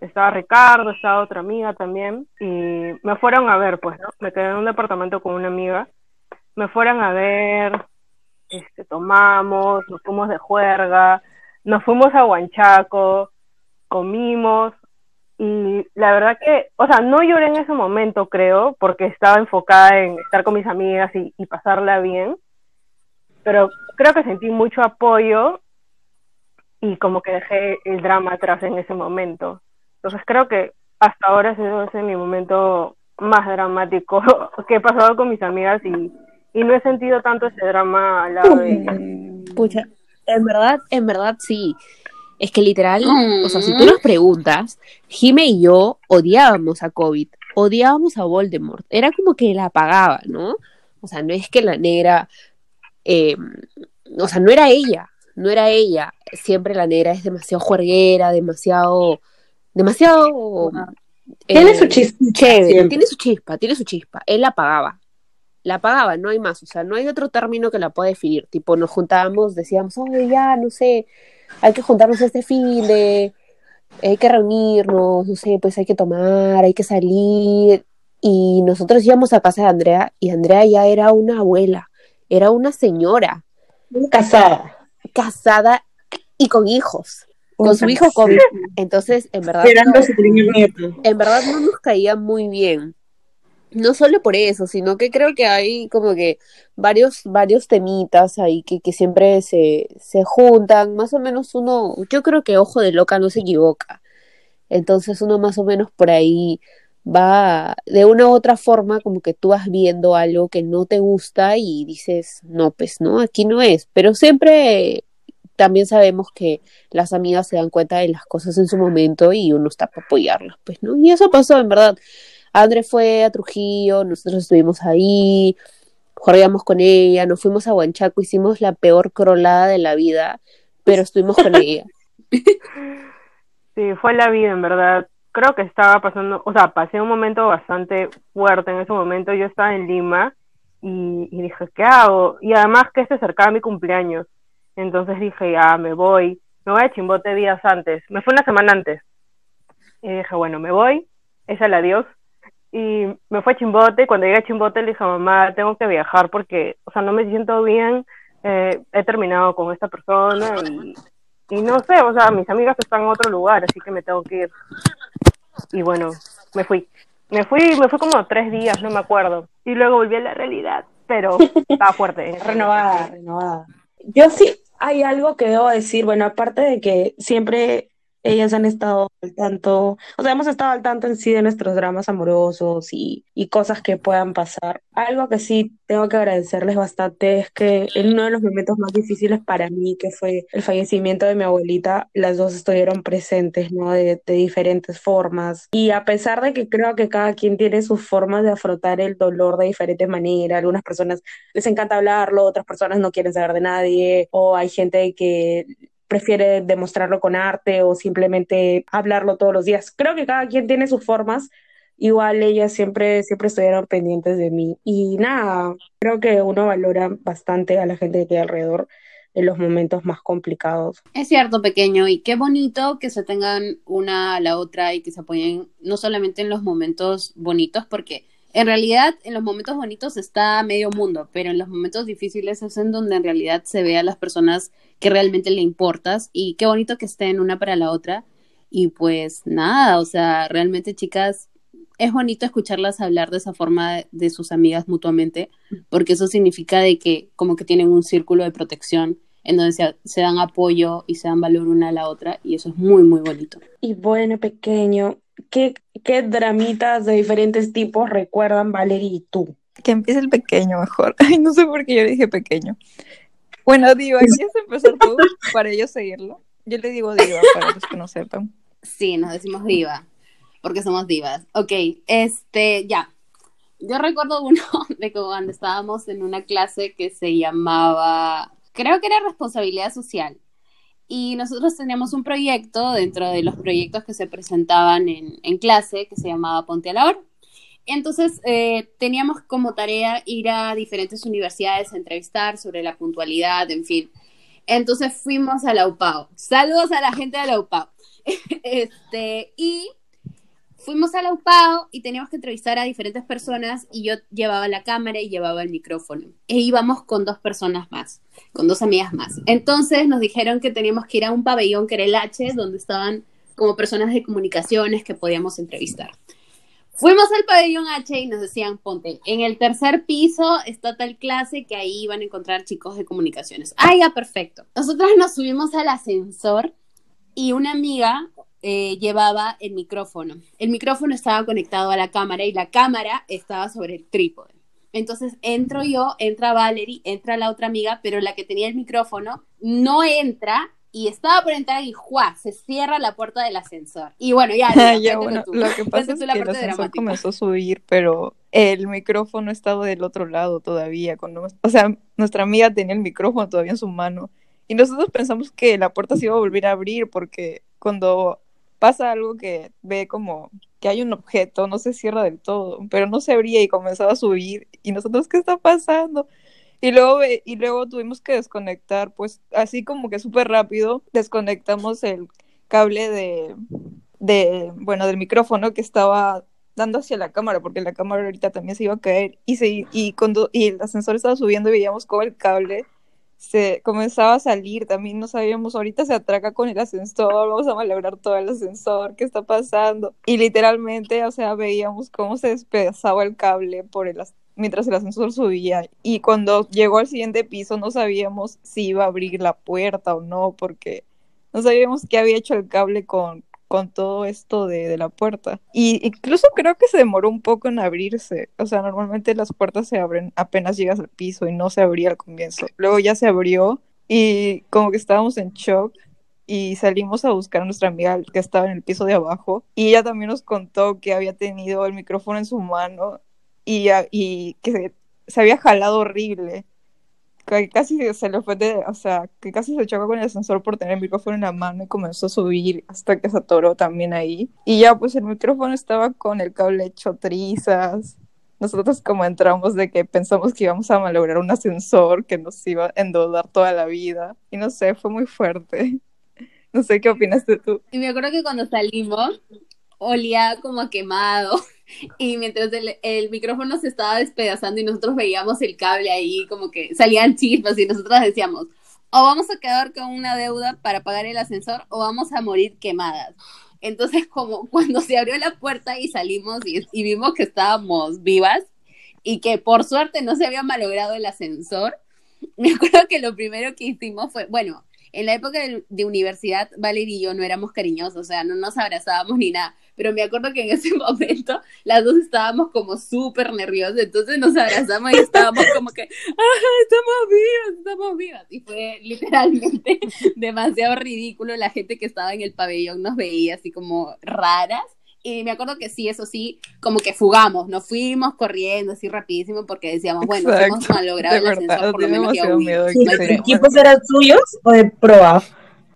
estaba Ricardo, estaba otra amiga también, y me fueron a ver, pues, ¿no? Me quedé en un departamento con una amiga, me fueron a ver, este, tomamos, nos fuimos de juerga, nos fuimos a Huanchaco, comimos, y la verdad que, o sea, no lloré en ese momento, creo, porque estaba enfocada en estar con mis amigas y, y pasarla bien, pero creo que sentí mucho apoyo y como que dejé el drama atrás en ese momento. Entonces creo que hasta ahora ese es mi momento más dramático que he pasado con mis amigas y, y no he sentido tanto ese drama al lado de ellas. Pucha, en verdad, en verdad sí. Es que literal, o sea, si tú Mm. nos preguntas, Jime y yo odiábamos a COVID, odiábamos a Voldemort. Era como que la apagaba, ¿no? O sea, no es que la negra, eh, o sea, no era ella, no era ella. Siempre la negra es demasiado juerguera, demasiado, demasiado... Tiene eh, su chispa. Chévere, siempre. tiene su chispa, tiene su chispa. Él la pagaba. La pagaba, no hay más. O sea, no hay otro término que la pueda definir. Tipo, nos juntábamos, decíamos, oye, ya, no sé, hay que juntarnos este fin de, hay que reunirnos, no sé, pues hay que tomar, hay que salir. Y nosotros íbamos a casa de Andrea y Andrea ya era una abuela, era una señora Casada. casada y con hijos, con su hijo COVID. Entonces, en verdad, Esperando a su primer nieto. en verdad no nos caía muy bien. No solo por eso, sino que creo que hay como que varios, varios temitas ahí que, que siempre se, se juntan. Más o menos uno, yo creo que ojo de loca no se equivoca. Entonces uno más o menos por ahí va de una u otra forma como que tú vas viendo algo que no te gusta y dices, no, pues no, aquí no es. Pero siempre también sabemos que las amigas se dan cuenta de las cosas en su momento y uno está para apoyarlas, pues, ¿no? Y eso pasó, en verdad. Andre fue a Trujillo, nosotros estuvimos ahí, corríamos con ella, nos fuimos a Huanchaco, hicimos la peor crolada de la vida, pero estuvimos con ella. Sí, fue la vida, en verdad. Creo que estaba pasando, o sea, pasé un momento bastante fuerte en ese momento. Yo estaba en Lima y, y dije, ¿qué hago? Y además que se acercaba mi cumpleaños. Entonces dije, ya, me voy. Me voy a Chimbote días antes. Me fue una semana antes. Y dije, bueno, me voy. Es el adiós. Y me fue a Chimbote. Cuando llegué a Chimbote le dije, mamá, tengo que viajar porque, o sea, no me siento bien. Eh, he terminado con esta persona y, y no sé, o sea, mis amigas están en otro lugar, así que me tengo que ir. Y bueno, me fui. Me fui, me fui como tres días, no me acuerdo. Y luego volví a la realidad, pero estaba fuerte. Renovada, renovada. Yo sí, hay algo que debo decir, bueno, aparte de que siempre ellas han estado al tanto, o sea, hemos estado al tanto en sí de nuestros dramas amorosos y, y cosas que puedan pasar. Algo que sí tengo que agradecerles bastante es que en uno de los momentos más difíciles para mí, que fue el fallecimiento de mi abuelita, las dos estuvieron presentes, ¿no? De, de diferentes formas. Y a pesar de que creo que cada quien tiene sus formas de afrontar el dolor de diferentes maneras, algunas personas les encanta hablarlo, otras personas no quieren saber de nadie, o hay gente que prefiere demostrarlo con arte o simplemente hablarlo todos los días. Creo que cada quien tiene sus formas. Igual ellas siempre, siempre estuvieron pendientes de mí. Y nada, creo que uno valora bastante a la gente que tiene alrededor en los momentos más complicados. Es cierto, pequeño, y qué bonito que se tengan una a la otra y que se apoyen no solamente en los momentos bonitos, porque en realidad en los momentos bonitos está medio mundo, pero en los momentos difíciles es en donde en realidad se ve a las personas que realmente le importas y qué bonito que estén una para la otra. Y pues nada, o sea, realmente chicas, es bonito escucharlas hablar de esa forma de, sus amigas mutuamente, porque eso significa de que como que tienen un círculo de protección en donde se, se dan apoyo y se dan valor una a la otra y eso es muy, muy bonito. Y bueno, pequeño, ¿qué, qué dramitas de diferentes tipos recuerdan Valerie y tú? Que empiece el pequeño mejor. Ay, no sé por qué yo le dije pequeño. Bueno, Diva, ¿quieres empezar tú para yo seguirlo? Yo le digo Diva para los que no sepan. Sí, nos decimos diva, porque somos divas. Ok, este, ya. Yo recuerdo uno de que cuando estábamos en una clase que se llamaba, creo que era responsabilidad social. Y nosotros teníamos un proyecto dentro de los proyectos que se presentaban en, clase que se llamaba Ponte a la Hora. Entonces eh, teníamos como tarea ir a diferentes universidades a entrevistar sobre la puntualidad, en fin. Entonces fuimos a la UPAO. Saludos a la gente de la UPAO. este, y fuimos a la y teníamos que entrevistar a diferentes personas y yo llevaba la cámara y llevaba el micrófono. E íbamos con dos personas más, con dos amigas más. Entonces nos dijeron que teníamos que ir a un pabellón que era el H, donde estaban como personas de comunicaciones que podíamos entrevistar. Fuimos al pabellón H y nos decían, ponte, en el tercer piso está tal clase que ahí van a encontrar chicos de comunicaciones. Ah, ya, perfecto. Nosotras nos subimos al ascensor y una amiga eh, llevaba el micrófono. El micrófono estaba conectado a la cámara y la cámara estaba sobre el trípode. Entonces entro yo, entra Valerie, entra la otra amiga, pero la que tenía el micrófono no entra y estaba por entrar y ¡juá! se cierra la puerta del ascensor. Y bueno, ya, ya, ya, bueno, tú. lo que pasa es tú la que el ascensor dramática. comenzó a subir, pero el micrófono estaba del otro lado todavía. Cuando, o sea, nuestra amiga tenía el micrófono todavía en su mano. Y nosotros pensamos que la puerta se iba a volver a abrir porque cuando pasa algo que ve como que hay un objeto, no se cierra del todo, pero no se abría y comenzaba a subir. Y nosotros, ¿qué está pasando? Y luego, y luego tuvimos que desconectar, pues así como que súper rápido, desconectamos el cable de, de, bueno, del micrófono que estaba dando hacia la cámara, porque la cámara ahorita también se iba a caer, y, se, y, cuando, y el ascensor estaba subiendo y veíamos cómo el cable se comenzaba a salir, también no sabíamos, ahorita se atraca con el ascensor, vamos a malograr todo el ascensor, ¿qué está pasando? Y literalmente, o sea, veíamos cómo se despedazaba el cable por el as- mientras el ascensor subía y cuando llegó al siguiente piso no sabíamos si iba a abrir la puerta o no, porque no sabíamos qué había hecho el cable con, con todo esto de, de la puerta. Y incluso creo que se demoró un poco en abrirse. O sea, normalmente las puertas se abren apenas llegas al piso y no se abría al comienzo. Luego ya se abrió y como que estábamos en shock. y salimos a buscar a nuestra amiga que estaba en el piso de abajo y ella también nos contó que había tenido el micrófono en su mano y, y que se, se había jalado horrible que casi se le fue de, o sea, que casi se chocó con el ascensor por tener el micrófono en la mano y comenzó a subir hasta que se atoró también ahí. Y ya pues el micrófono estaba con el cable hecho trizas. Nosotros como entramos de que pensamos que íbamos a malograr un ascensor que nos iba a endeudar toda la vida. Y no sé, fue muy fuerte. No sé qué opinaste tú. Y me acuerdo que cuando salimos, olía como a quemado. Y mientras el, micrófono se estaba despedazando y nosotros veíamos el cable ahí, como que salían chispas y nosotros decíamos, o vamos a quedar con una deuda para pagar el ascensor o vamos a morir quemadas. Entonces, como cuando se abrió la puerta y salimos y, y vimos que estábamos vivas y que por suerte no se había malogrado el ascensor, me acuerdo que lo primero que hicimos fue, bueno, en la época de, de, universidad, Valeria y yo no éramos cariñosos, o sea, no nos abrazábamos ni nada, pero me acuerdo que en ese momento las dos estábamos como súper nerviosas, entonces nos abrazamos y estábamos como que, ¡ah, estamos vivas, estamos vivas! Y fue literalmente demasiado ridículo, la gente que estaba en el pabellón nos veía así como raras. Y me acuerdo que sí, eso sí, como que fugamos, nos fuimos corriendo así rapidísimo porque decíamos, bueno, Exacto. hemos malogrado el ascensor, por lo menos que miedo sí, ¿Los equipos eran suyos o de prueba?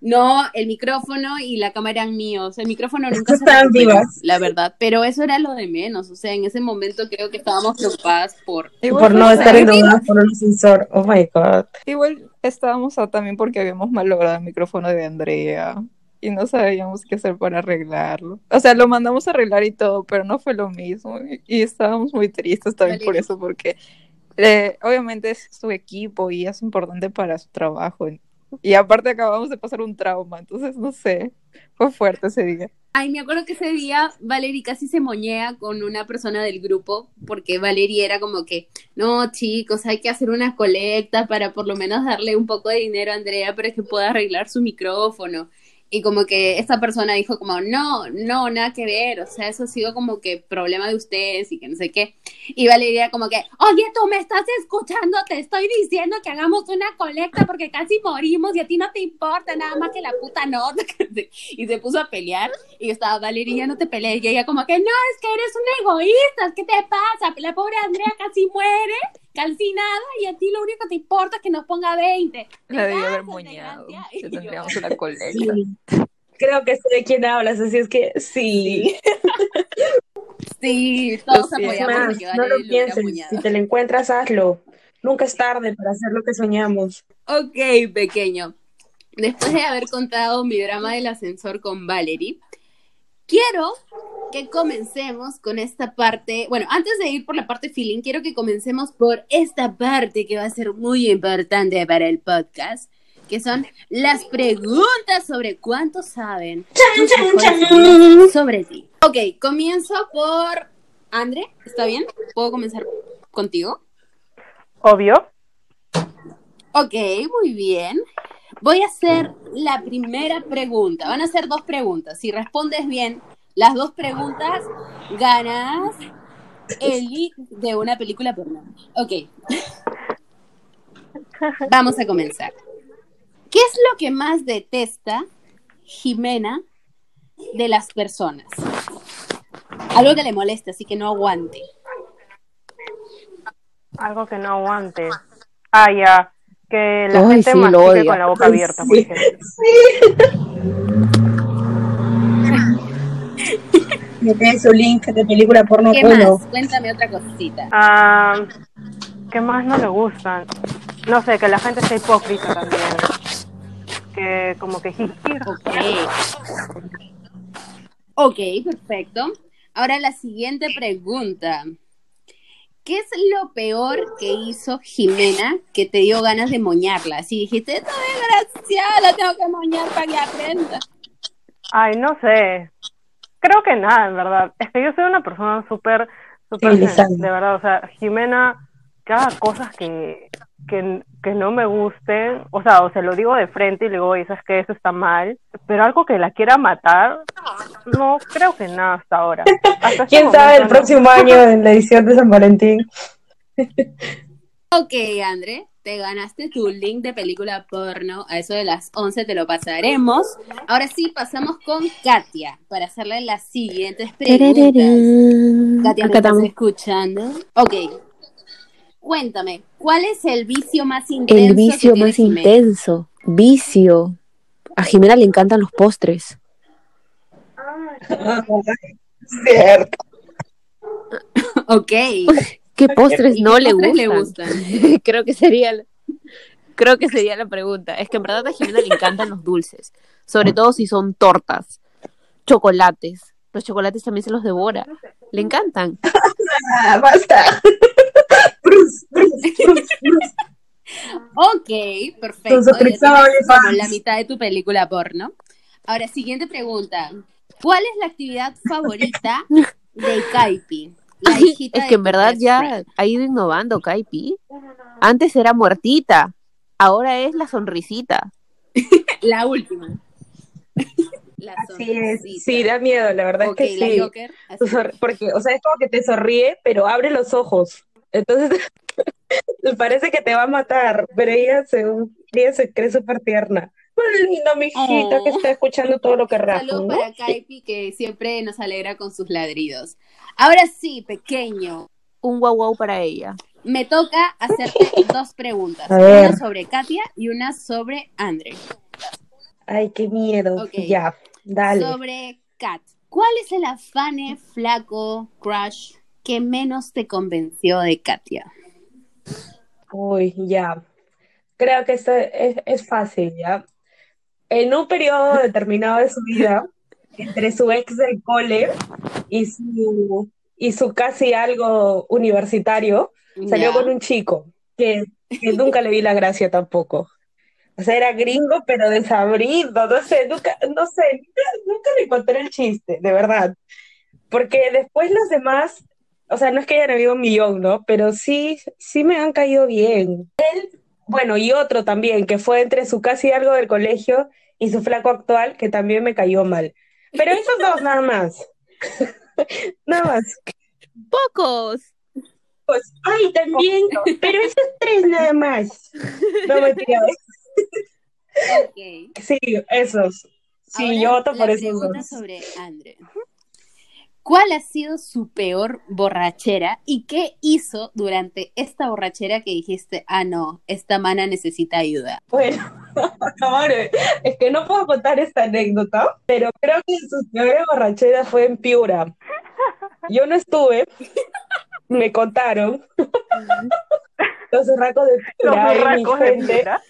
No, el micrófono y la cámara eran míos. El micrófono nunca se recuperó, la verdad. Pero eso era lo de menos. O sea, en ese momento creo que estábamos preocupadas por... Igual por no estar endeudadas por un ascensor. Oh, my God. Igual estábamos también porque habíamos malogrado el micrófono de Andrea y no sabíamos qué hacer para arreglarlo. O sea, lo mandamos a arreglar y todo, pero no fue lo mismo. Y estábamos muy tristes también por eso, porque eh, obviamente es su equipo y es importante para su trabajo. Y aparte acabamos de pasar un trauma, entonces no sé, fue fuerte ese día. Ay, me acuerdo que ese día Valerie casi se moñea con una persona del grupo, porque Valerie era como que, no, chicos, hay que hacer una colecta para por lo menos darle un poco de dinero a Andrea para que pueda arreglar su micrófono. Y como que esta persona dijo como, no, no, nada que ver, o sea, eso ha sido como que problema de ustedes y que no sé qué. Y Valeria como que, oye, tú me estás escuchando, te estoy diciendo que hagamos una colecta porque casi morimos y a ti no te importa nada más que la puta nota. y se puso a pelear y estaba, Valeria, no te pelees. Y ella como que, no, es que eres un egoísta, ¿qué te pasa? La pobre Andrea casi muere calcinada y a ti lo único que te importa es que nos ponga 20. La debí haber moñado. Si tendríamos una colecta. Sí. Creo que sé de quién hablas, así es que sí. Sí, todos apoyamos. Más, no lo pienses, si te lo encuentras, hazlo. Nunca es tarde para hacer lo que soñamos. Ok, pequeño. Después de haber contado mi drama del ascensor con Valerie, quiero que comencemos con esta parte. Bueno, antes de ir por la parte feeling, quiero que comencemos por esta parte que va a ser muy importante para el podcast, que son las preguntas sobre cuánto saben chan, chan, chan. sobre ti. Ok, comienzo por Andre, ¿está bien? ¿Puedo comenzar contigo? Obvio. Ok, muy bien. Voy a hacer la primera pregunta. Van a ser dos preguntas. Si respondes bien las dos preguntas, ganas el link de una película porno. Ok. Vamos a comenzar. ¿Qué es lo que más detesta Jimena de las personas? Algo que le moleste, así que no aguante. Algo que no aguante. Ah, ya. Que la Ay, gente sí, lo mastique con la boca abierta, por Sí. ejemplo. Me pide su link de película porno ¿Qué más? Cuéntame otra cosita. Ah, ¿Qué más no le gustan? No sé, que la gente sea hipócrita también. Que como que. Ok. Ok, perfecto. Ahora la siguiente pregunta. ¿Qué es lo peor que hizo Jimena que te dio ganas de moñarla? Si dijiste, esta desgraciada la tengo que moñar para que aprenda. Ay, no sé. Creo que nada, en verdad. Es que yo soy una persona súper, súper, de verdad. O sea, Jimena, que haga cosas que, que, que no me gusten, o sea, o se lo digo de frente y le digo, oye, sabes que eso está mal, pero algo que la quiera matar, no, creo que nada hasta ahora. Hasta este ¿Quién sabe el no. próximo año en la edición de San Valentín? Ok, André. te ganaste tu link de película porno. A eso de las 11 te lo pasaremos. Ahora sí, pasamos con Katia para hacerle las siguientes preguntas. Katia, ¿me estás escuchando? Ok. Cuéntame, ¿cuál es el vicio más intenso? El vicio más Jimena? intenso. Vicio. A Jimena le encantan los postres. Cierto. Ok. ¿Qué postres ¿Y no qué le postres gustan? le gustan? creo que sería la, creo que sería la pregunta. Es que en verdad a Jimena le encantan los dulces, sobre todo si son tortas, chocolates. Los chocolates también se los devora. Le encantan. Ah, basta. Bruce, Bruce, Bruce, Bruce. Ok, perfecto. La mitad de tu película porno. Ahora, siguiente pregunta. ¿Cuál es la actividad favorita de Kaipi? Es que en verdad ya friend. ha ido innovando Kaipi. Antes era muertita, ahora es la sonrisita. La última. La Así es. Sí, da miedo, la verdad es que la sí. Joker. Porque, o sea, es como que te sonríe, pero abre los ojos. Entonces, parece que te va a matar, pero ella se, ella se cree súper tierna. Muy lindo, mi hijita, Oh. que está escuchando todo lo que rajo, Saludos ¿no? para Kaipi, que siempre nos alegra con sus ladridos. Ahora sí, pequeño. Un guau guau para ella. Me toca hacerte dos preguntas. A ver. Una sobre Katia y una sobre Andre. Ay, qué miedo. Ya, dale. Sobre Kat. ¿Cuál es el afane, flaco, crush que menos te convenció de Katia? Uy, ya. Creo que esto es, es fácil, ¿ya? En un periodo determinado de su vida, entre su ex del cole y su, y su casi algo universitario, salió con un chico que, que nunca le vi la gracia tampoco. O sea, era gringo, pero desabrido, no sé, nunca, no sé, nunca, nunca le encontré el chiste, de verdad. Porque después los demás, o sea, no es que hayan habido un millón, ¿no? Pero sí, sí me han caído bien. Él, bueno, y otro también, que fue entre su casi algo del colegio y su flaco actual, que también me cayó mal. Pero esos dos nada más. Nada más. ¡Pocos! Pues, ay, también, pero esos tres nada más. No mentira. Ok. Sí, esos. Sí, Ahora, yo voto por esos dos. sobre Andre. ¿Cuál ha sido su peor borrachera y qué hizo durante esta borrachera que dijiste, ah, no, esta mana necesita ayuda? Bueno, amor, es que no puedo contar esta anécdota, pero creo que su peor borrachera fue en Piura. Yo no estuve, me contaron. Los urracos de Los Piura, mi berracos de gente. Piura.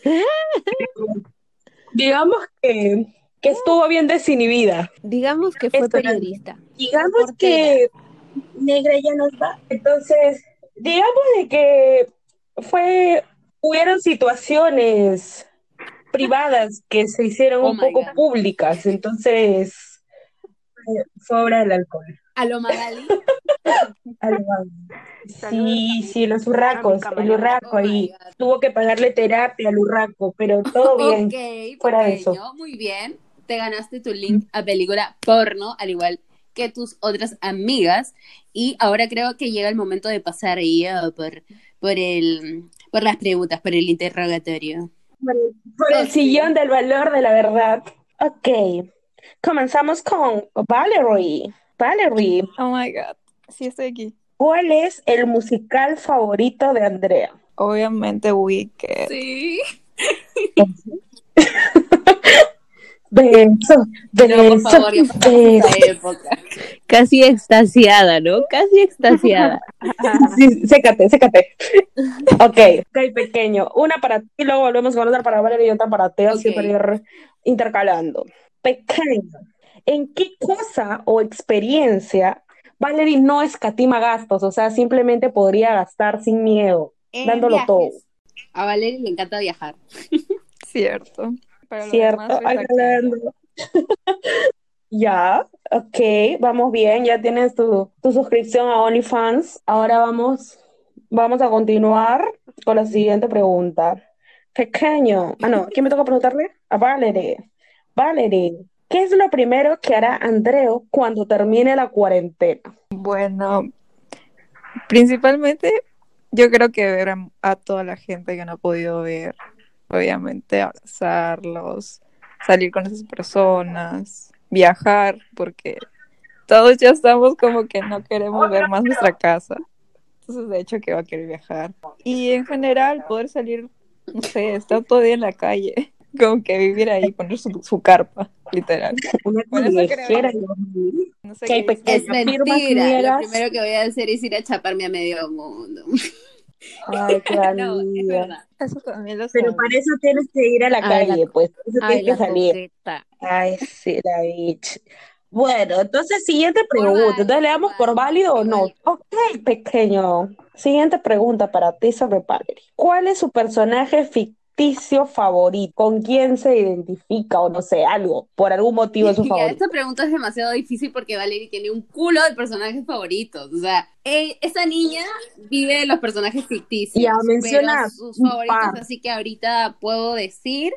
Digamos que, que estuvo bien desinhibida. Digamos que fue periodista. Digamos que negra ya nos va. Entonces, digamos de que fue, hubieron situaciones privadas que se hicieron Oh un my poco God. públicas, entonces fue obra del alcohol. A lo Magali. Sí, sí, los urracos, el urraco Oh ahí. Tuvo que pagarle terapia al urraco, pero todo bien. Fuera de eso. muy bien. Te ganaste tu link a película porno, al igual que tus otras amigas. Y ahora creo que llega el momento de pasar ahí uh, por, por, el, por las preguntas, por el interrogatorio. Por el sillón del valor de la verdad. Ok, comenzamos con Valerie. Valerie, Oh my god. Sí, estoy aquí. ¿cuál es el musical favorito de Andrea? Obviamente Wicked. Sí. Beso, beso, beso. Casi extasiada, ¿no? Casi extasiada. Sí, sécate, sécate. Ok, ok, pequeño. Una para ti, luego volvemos con otra para Valerie y otra para ti, así Ok. para ir intercalando. Pequeño, ¿en qué cosa o experiencia Valerie no escatima gastos? O sea, simplemente podría gastar sin miedo, En dándolo viajes. todo. A Valerie le encanta viajar. Cierto. Para lo ¿Cierto? demás, Hablando. Ya, ok, vamos bien, ya tienes tu, tu suscripción a OnlyFans. Ahora vamos, vamos a continuar con la siguiente pregunta. Pequeño, ah no, ¿quién me toca preguntarle? A Valerie. Valerie, ¿qué es lo primero que hará Andreo cuando termine la cuarentena? Bueno, principalmente Yo creo que ver a, a toda la gente que no ha podido ver, obviamente abrazarlos, salir con esas personas, viajar, porque todos ya estamos como que no queremos ver más nuestra casa. Entonces, de hecho, que va a querer viajar. Y en general, poder salir, no sé, estar todo el día en la calle, como que vivir ahí, poner su, su carpa, literal. Una. No sé Qué dice. Es mentira. Lo primero que voy a hacer es ir a chaparme a medio mundo. Ay, no, es verdad. Eso también lo Pero para eso tienes que ir a la Ay, la calle, pues. Eso Ay, tienes que salir. coqueta. Ay, sí, la bitch. Bueno, entonces, siguiente pregunta. válido, Entonces, ¿le damos por válido o no? Ok, pequeño. Siguiente pregunta para ti sobre Valerie. ¿Cuál es su personaje ficticio favorito? ¿Con quién se identifica o no sé, algo? Por algún motivo es su favorito. esta pregunta es demasiado difícil porque Valerie tiene un culo de personajes favoritos. O sea, eh, esa niña vive de los personajes ficticios. Ya, menciona pero sus favoritos, así que ahorita puedo decir,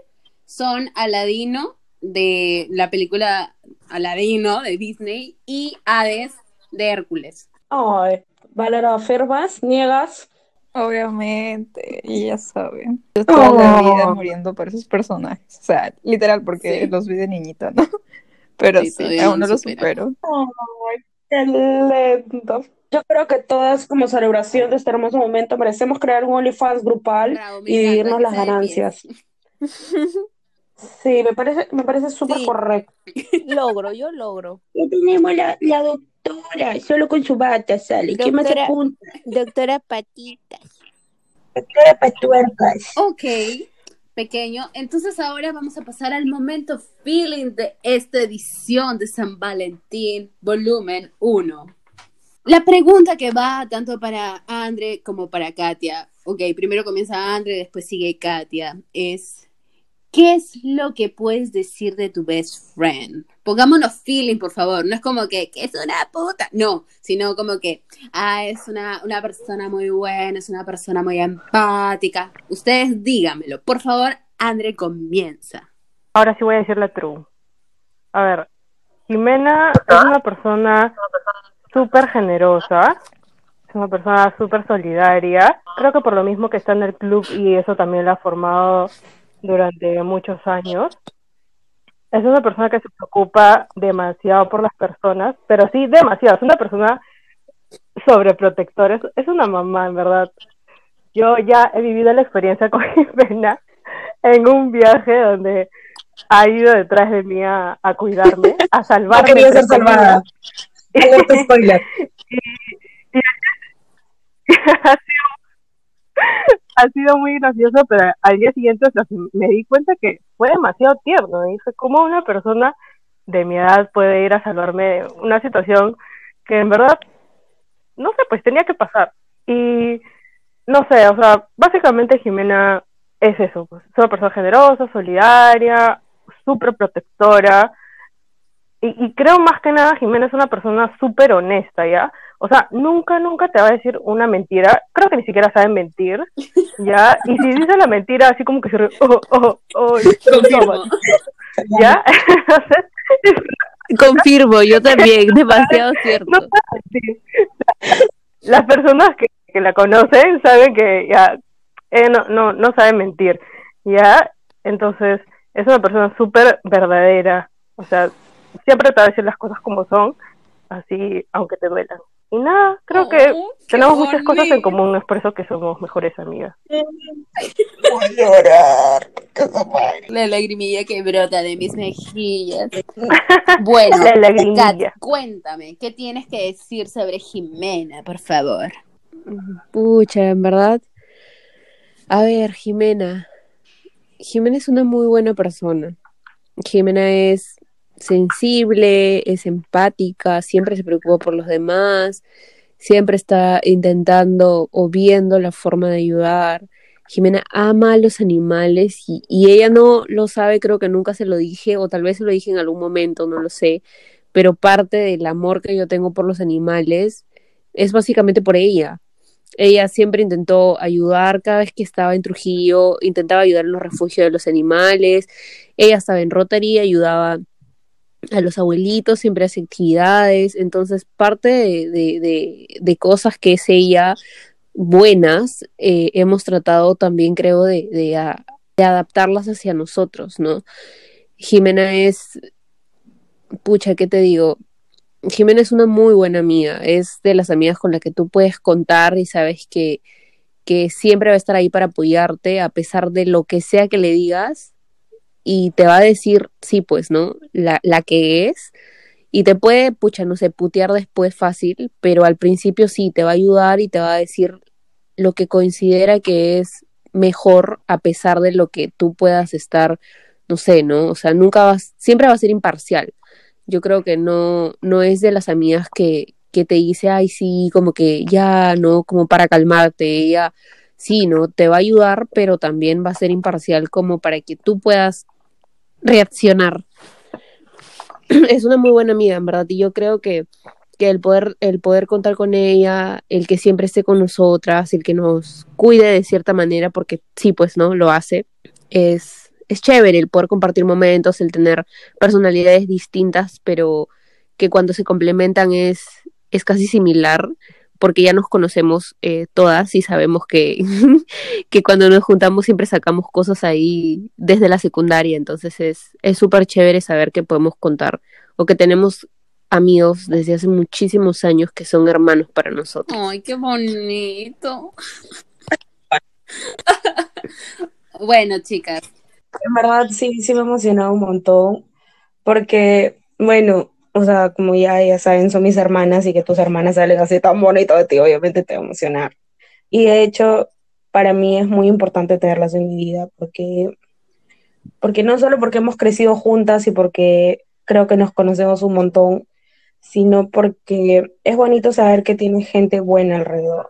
son Aladino de la película Aladino de Disney y Hades de Hércules. Ay, Valera, ¿afirmas? ¿Niegas? Obviamente, y ya saben. Yo toda la vida Oh. muriendo por esos personajes. O sea, literal, porque Sí. los vi de niñita, ¿no? Pero Sí, sí, todavía aún no no lo supero. qué lento. Yo creo que todas, como celebración de este hermoso momento, merecemos crear un OnlyFans grupal Bravo, y dividirnos las ganancias. Sí, me parece, me parece súper Sí. correcto. Logro, yo logro. Ya tenemos la, la doctora, solo con su bata sale. ¿Quién más apunta? Doctora Patitas. Doctora Patuercas. Ok, pequeño. Entonces ahora vamos a pasar al momento feeling de esta edición de San Valentín, volumen 1. La pregunta que va tanto para Andre como para Katia. Ok, primero comienza Andre, después sigue Katia. Es, ¿qué es lo que puedes decir de tu best friend? Pongámonos feeling, por favor. No es como que, que es una puta. No, sino como que, ah, es una, una persona muy buena, es una persona muy empática. Ustedes díganmelo. Por favor, Andre comienza. Ahora sí voy a decir la true. A ver, Jimena es una persona súper generosa, es una persona súper solidaria. Creo que por lo mismo que está en el club y eso también la ha formado durante muchos años. Es una persona que se preocupa demasiado por las personas, pero sí demasiado. Es una persona sobreprotectora. Es, es una mamá, en verdad. Yo ya he vivido la experiencia con Jimena en un viaje donde ha ido detrás de mí a, a cuidarme, a No salvarme. quería ser salvada. Spoiler. ha, sido, ha sido muy gracioso, pero al día siguiente me di cuenta que fue demasiado tierno. Y dije, ¿cómo una persona de mi edad puede ir a salvarme de una situación que en verdad, no sé, pues tenía que pasar? Y no sé, o sea, básicamente Jimena es eso, pues, es una persona generosa, solidaria, súper protectora. Y, y creo más que nada Jimena es una persona súper honesta, ¿ya? O sea, nunca, nunca te va a decir una mentira. Creo que ni siquiera sabe mentir, ¿ya? Y si dice la mentira, así como que se ríe, oh, oh, oh, Confirmo. ¿ya? Entonces, Confirmo, yo también, demasiado cierto. no. Las personas que, que la conocen saben que ya ella no, no, no sabe mentir, ¿ya? Entonces, es una persona súper verdadera. O sea, siempre te va a decir las cosas como son, así, aunque te duelan. Y nada, creo que Oh, tenemos muchas cosas en común, es por eso que somos mejores amigas. Voy a llorar. La lagrimilla que brota de mis mejillas. Bueno, La lagrimilla. Kat, cuéntame, ¿qué tienes que decir sobre Jimena, por favor? Pucha, en verdad. A ver, Jimena. Jimena es una muy buena persona. Jimena es sensible, es empática, siempre se preocupa por los demás, siempre está intentando o viendo la forma de ayudar. Jimena ama a los animales y, y ella no lo sabe, creo que nunca se lo dije, o tal vez se lo dije en algún momento, no lo sé, pero parte del amor que yo tengo por los animales es básicamente por ella. Ella siempre intentó ayudar cada vez que estaba en Trujillo, intentaba ayudar en los refugios de los animales. Ella estaba en Rotary, ayudaba a los abuelitos, siempre hace actividades. Entonces, parte de, de, de, cosas que es ella buenas, eh, hemos tratado también, creo, de, de adaptarlas hacia nosotros, ¿no? Jimena es, pucha, ¿qué te digo? Jimena es una muy buena amiga, es de las amigas con las que tú puedes contar y sabes que, que siempre va a estar ahí para apoyarte a pesar de lo que sea que le digas y te va a decir, sí, pues, ¿no? La, la que es y te puede, pucha, no sé, putear después fácil, pero al principio sí, te va a ayudar y te va a decir lo que considera que es mejor a pesar de lo que tú puedas estar, no sé, ¿no? O sea, nunca vas, siempre va a ser imparcial. Yo creo que no, no es de las amigas que, que te dice, ay, sí, como que ya, ¿no? Como para calmarte, ella, sí, ¿no? Te va a ayudar, pero también va a ser imparcial como para que tú puedas reaccionar. Es una muy buena amiga, en verdad, y yo creo que, que el poder, el poder contar con ella, el que siempre esté con nosotras, el que nos cuide de cierta manera, porque sí, pues, ¿no? Lo hace, es, es chévere el poder compartir momentos, el tener personalidades distintas, pero que cuando se complementan es, es casi similar, porque ya nos conocemos eh, todas y sabemos que, que cuando nos juntamos siempre sacamos cosas ahí desde la secundaria, entonces es es súper chévere saber que podemos contar o que tenemos amigos desde hace muchísimos años que son hermanos para nosotros. Ay, qué bonito. bueno, chicas, En verdad, sí, sí me ha emocionado un montón, porque, bueno, o sea, como ya, ya saben, son mis hermanas y que tus hermanas salen así tan bonito de ti, obviamente te va a emocionar. Y de hecho, para mí es muy importante tenerlas en mi vida, porque, porque no solo porque hemos crecido juntas y porque creo que nos conocemos un montón, sino porque es bonito saber que tienes gente buena alrededor.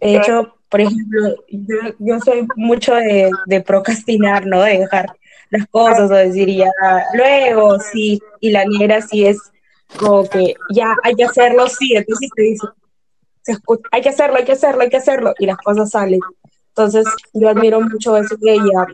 De hecho, por ejemplo, yo, yo soy mucho de, de procrastinar, ¿no? De dejar las cosas o decir ya luego, sí, y la negra sí es como que ya hay que hacerlo, sí, entonces te dice, se escucha, hay que hacerlo, hay que hacerlo, hay que hacerlo, y las cosas salen. Entonces, yo admiro mucho eso de ella,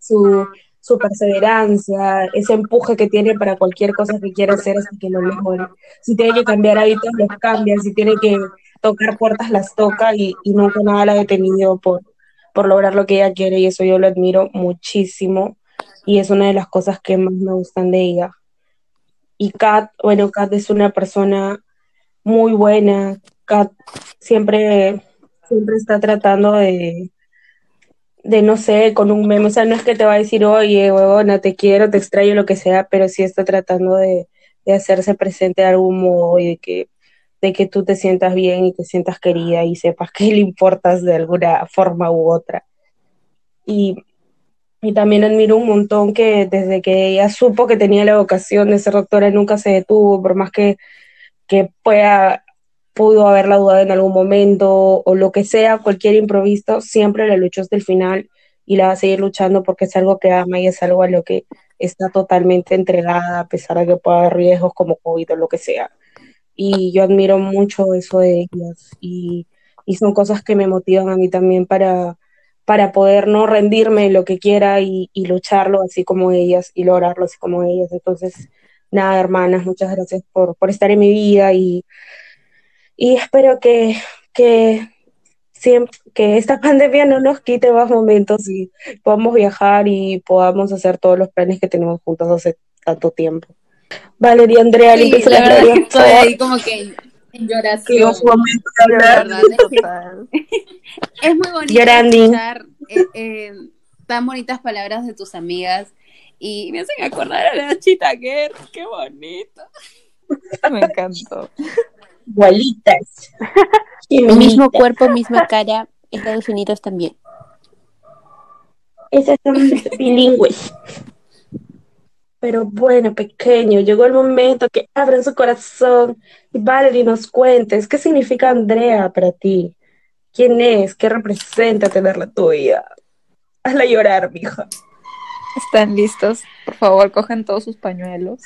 su, su perseverancia, ese empuje que tiene para cualquier cosa que quiera hacer hasta que lo logre. Si tiene que cambiar hábitos, los cambia, si tiene que tocar puertas, las toca y, y nunca nada la ha detenido por, por lograr lo que ella quiere y eso yo lo admiro muchísimo y es una de las cosas que más me gustan de ella. Y Kat, bueno, Kat es una persona muy buena, Kat siempre, siempre está tratando de, de, no sé, con un meme, o sea, no es que te va a decir, oye, huevona, te quiero, te extraño, lo que sea, pero sí está tratando de, de hacerse presente de algún modo y de que, de que tú te sientas bien y te sientas querida y sepas que le importas de alguna forma u otra. Y, y también admiro un montón que desde que ella supo que tenía la vocación de ser doctora nunca se detuvo, por más que, que pueda pudo haberla dudado en algún momento o lo que sea, cualquier improviso, siempre la luchó hasta el final y la va a seguir luchando porque es algo que ama y es algo a lo que está totalmente entregada a pesar de que pueda haber riesgos como COVID o lo que sea. Y yo admiro mucho eso de ellas y, y son cosas que me motivan a mí también para, para poder no rendirme en lo que quiera y, y lucharlo así como ellas y lograrlo así como ellas. Entonces, nada, hermanas, muchas gracias por, por estar en mi vida y y espero que, que, siempre, que esta pandemia no nos quite más momentos y podamos viajar y podamos hacer todos los planes que tenemos juntos hace tanto tiempo. Valeria Andrea, sí, la verdad que estoy ahí como que lloración. de hablar. verdad es que es muy bonito Llorandi. escuchar eh, eh, tan bonitas palabras de tus amigas y me hacen acordar a la chita Girl. Qué bonito. Me encantó. Igualitas. Mismo cuerpo, misma cara, Estados Unidos también. Esas son bilingües. Pero bueno, pequeño, llegó el momento que abran su corazón y Valerie nos cuentes qué significa Andrea para ti. ¿Quién es? ¿Qué representa tenerla tuya? Hazla llorar, mija. ¿Están listos? Por favor, cogen todos sus pañuelos.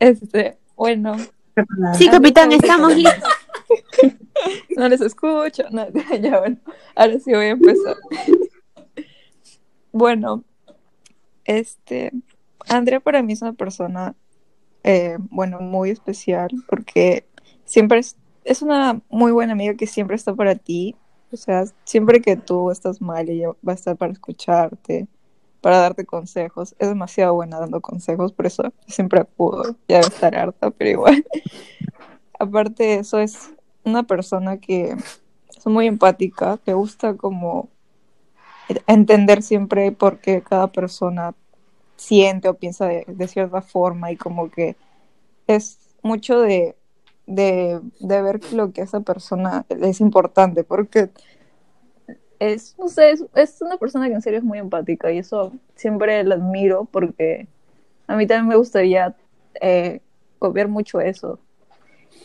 Este, bueno, Sí, capitán, estamos listos. no les escucho. No, ya bueno, ahora sí voy a empezar. Bueno, este, Andrea para mí es una persona, eh, bueno, muy especial porque siempre es- es una muy buena amiga que siempre está para ti. O sea, siempre que tú estás mal, ella va a estar para escucharte, para darte consejos. Es demasiado buena dando consejos, por eso siempre acudo. Ya debe estar harta, pero igual. Aparte de eso, es una persona que es muy empática, te gusta como entender siempre por qué cada persona siente o piensa de, cierta forma y como que es mucho de, de, de ver lo que esa persona es importante, porque es, no sé, es, es una persona que en serio es muy empática y eso siempre la admiro porque a mí también me gustaría eh, copiar mucho eso.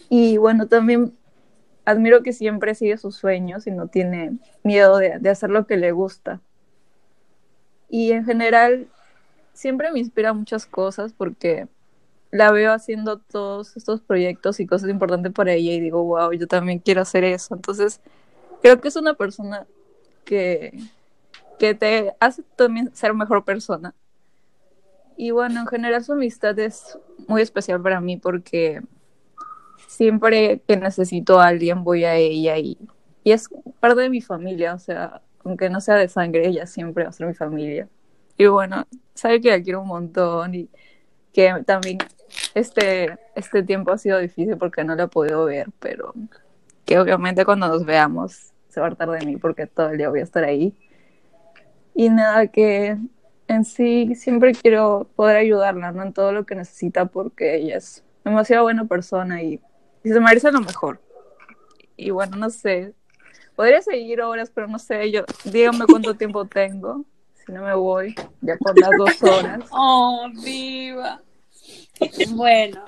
Y bueno, también admiro que siempre sigue sus sueños y no tiene miedo de, de hacer lo que le gusta. Y en general, siempre me inspira muchas cosas porque la veo haciendo todos estos proyectos y cosas importantes para ella y digo, wow, yo también quiero hacer eso. Entonces, creo que es una persona que, que te hace también ser mejor persona. Y bueno, en general su amistad es muy especial para mí porque siempre que necesito a alguien voy a ella y, y es parte de mi familia, o sea, aunque no sea de sangre, ella siempre va a ser mi familia. Y bueno, sabe que la quiero un montón y que también este, este tiempo ha sido difícil porque no la he podido ver, pero que obviamente cuando nos veamos se va a hartar de mí porque todo el día voy a estar ahí. Y nada, que en sí siempre quiero poder ayudarla, ¿no? En todo lo que necesita porque ella es demasiado buena persona y, y se merece lo mejor. Y bueno, no sé, podría seguir horas, pero no sé, yo, díganme cuánto tiempo tengo, si no me voy, ya por las dos horas. Oh, viva. Bueno,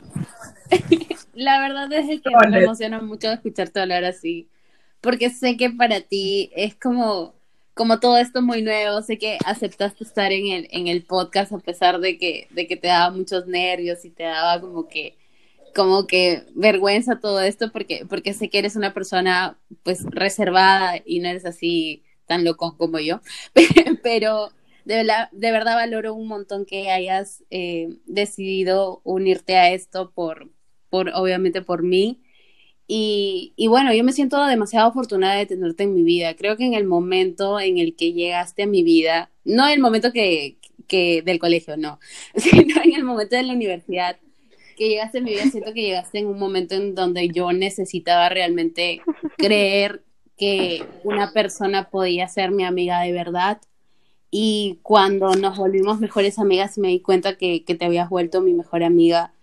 la verdad es que me emociona mucho escucharte hablar así, porque sé que para ti es como, como todo esto muy nuevo, sé que aceptaste estar en el, en el podcast a pesar de que, de que te daba muchos nervios y te daba como que, como que vergüenza todo esto, porque, porque sé que eres una persona pues reservada y no eres así tan loco como yo, pero de, la, de verdad valoro un montón que hayas eh, decidido unirte a esto por, por obviamente por mí. Y, y, bueno, yo me siento demasiado afortunada de tenerte en mi vida. Creo que en el momento en el que llegaste a mi vida, no en el momento que, que del colegio, no, sino en el momento de la universidad, que llegaste a mi vida, siento que llegaste en un momento en donde yo necesitaba realmente creer que una persona podía ser mi amiga de verdad. Y cuando nos volvimos mejores amigas me di cuenta que, que, te habías vuelto mi mejor amiga,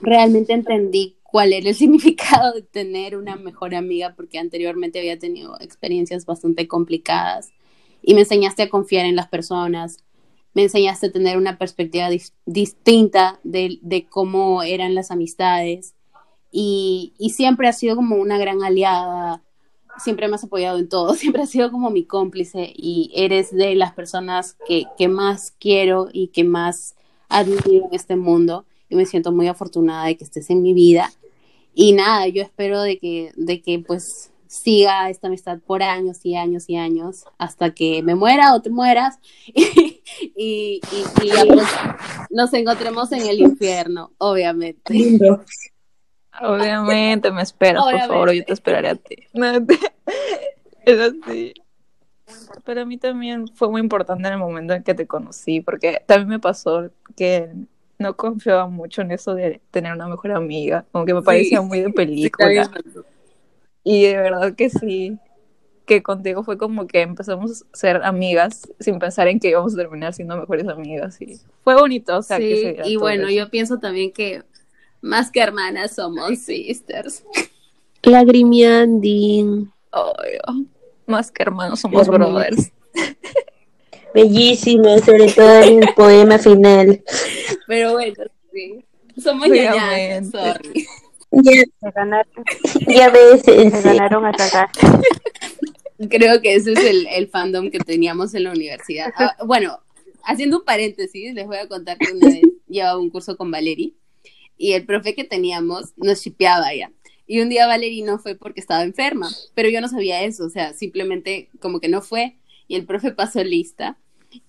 realmente entendí cuál era el significado de tener una mejor amiga porque anteriormente había tenido experiencias bastante complicadas. Y me enseñaste a confiar en las personas, me enseñaste a tener una perspectiva di distinta de, de, cómo eran las amistades. Y, y siempre has sido como una gran aliada siempre me has apoyado en todo, siempre has sido como mi cómplice y eres de las personas que, que más quiero y que más admiro en este mundo y me siento muy afortunada de que estés en mi vida. Y nada, yo espero de que, de que pues siga esta amistad por años y años y años hasta que me muera o te mueras y, y, y, y ya pues nos encontremos en el infierno, obviamente. Lindo. Obviamente me esperas, Obviamente. por favor, yo te esperaré a ti. Es así. Pero a mí también fue muy importante en el momento en que te conocí, porque también me pasó que no confiaba mucho en eso de tener una mejor amiga, como que me parecía sí. muy de película. Sí, y de verdad que sí, que contigo fue como que empezamos a ser amigas sin pensar en que íbamos a terminar siendo mejores amigas y fue bonito, o sea, sí, que y bueno, eso. yo pienso también que más que hermanas somos sisters. Lagrimianding. Oh, más que hermanos somos Hermanos. brothers. Bellísimo, sobre todo en el poema final. Pero bueno, sí. Somos ñañas, sorry. Ya, Se ganaron, ya ves, se en ganaron hasta acá. Creo que ese es el, el, fandom que teníamos en la universidad. Ah, bueno, haciendo un paréntesis, les voy a contar que una vez llevaba un curso con Valerie y el profe que teníamos nos shipeaba ya. Y un día Valerie no fue porque estaba enferma, pero yo no sabía eso, o sea, simplemente como que no fue y el profe pasó lista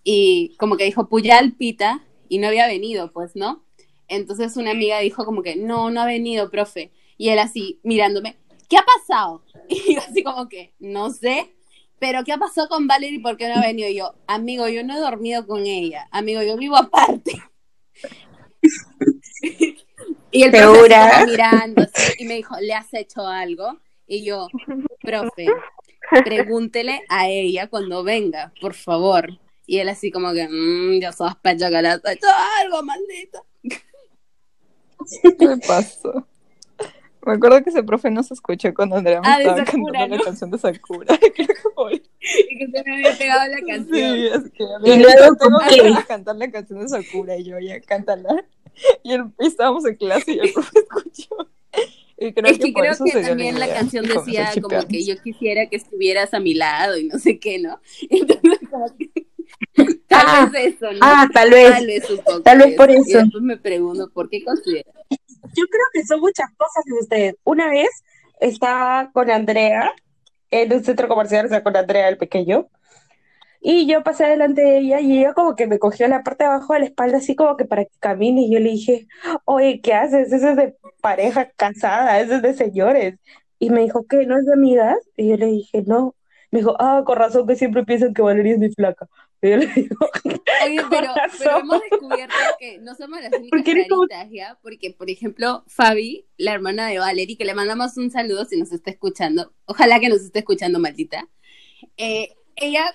y como que dijo Puyal Pita y no había venido, pues, ¿no? Entonces una amiga dijo como que no, no ha venido, profe. Y él así, mirándome, ¿qué ha pasado? Y yo así como que, no sé, pero ¿qué ha pasado con Valerie? ¿Por qué no ha venido? Y yo, amigo, yo no he dormido con ella. Amigo, yo vivo aparte. y el como mirando y me dijo, ¿le has hecho algo? Y yo, profe, pregúntele a ella cuando venga, por favor. Y él así como que, mmm, yo sospecho que le has hecho algo, maldito. ¿Qué me pasó? Me acuerdo que ese profe no se escuchó cuando Andrea me Ah, estaba Sakura, cantando ¿no? la canción de Sakura. Creo que fue. Y que se me había pegado la canción. Sí, es que Y luego, tengo ¿con que cantar la canción de Sakura y yo ya cántala. Y, el- y estábamos en clase y el profe escuchó. Y creo es que, creo eso que también la idea canción y decía como que yo quisiera que estuvieras a mi lado y no sé qué, ¿no? Entonces como que tal Ah, vez eso, ¿no? Ah, tal vez. Tal vez tal vez por Y eso. después me pregunto, ¿por qué consideras? Yo creo que son muchas cosas de ustedes. Una vez estaba con Andrea en un centro comercial, o sea, con Andrea el pequeño, y yo pasé delante de ella y ella como que me cogió la parte de abajo de la espalda así como que para que camine y yo le dije, oye, ¿qué haces? Eso es de pareja casada, eso es de señores. Y me dijo, ¿qué? ¿No es de amigas? Y yo le dije, no. Me dijo, ah, con razón que siempre piensan que Valeria es mi flaca. Y yo le digo, Oye, Con pero, pero razón. hemos descubierto que no somos las únicas Porque eres como- ¿ya? Porque, por ejemplo, Fabi, la hermana de Valerie, que le mandamos un saludo si nos está escuchando, ojalá que nos esté escuchando, maldita, eh, ella,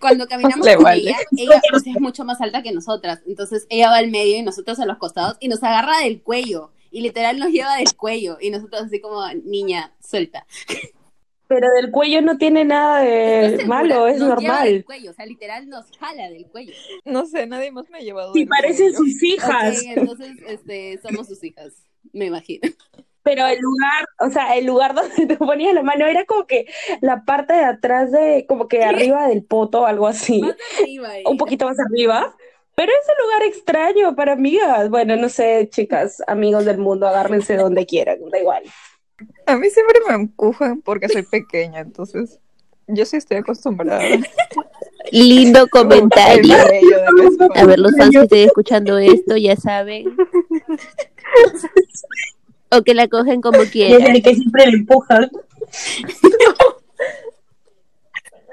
cuando caminamos con vale. ella, ella pues, es mucho más alta que nosotras, entonces ella va al medio y nosotros a los costados y nos agarra del cuello, y literal nos lleva del cuello, y nosotros así como, niña, suelta. pero del cuello no tiene nada de ¿Estás segura? malo, es Nos lleva normal. del cuello, o sea, literal nos jala del cuello. No sé, nadie más me ha llevado Si del parecen cuello. sus hijas. Ok, entonces este, somos sus hijas, me imagino. Pero el lugar, o sea, el lugar donde te ponías la mano era como que la parte de atrás de, como que arriba del poto, algo así, Más arriba. eh. un poquito más arriba. Pero es un lugar extraño para amigas. Bueno, no sé, chicas, amigos del mundo, agárrense donde quieran, da igual. A mí siempre me empujan porque soy pequeña, entonces yo sí estoy acostumbrada. Lindo comentario. A ver, los fans que estén escuchando esto ya saben. O que la cogen como quieran. el que siempre le empujan.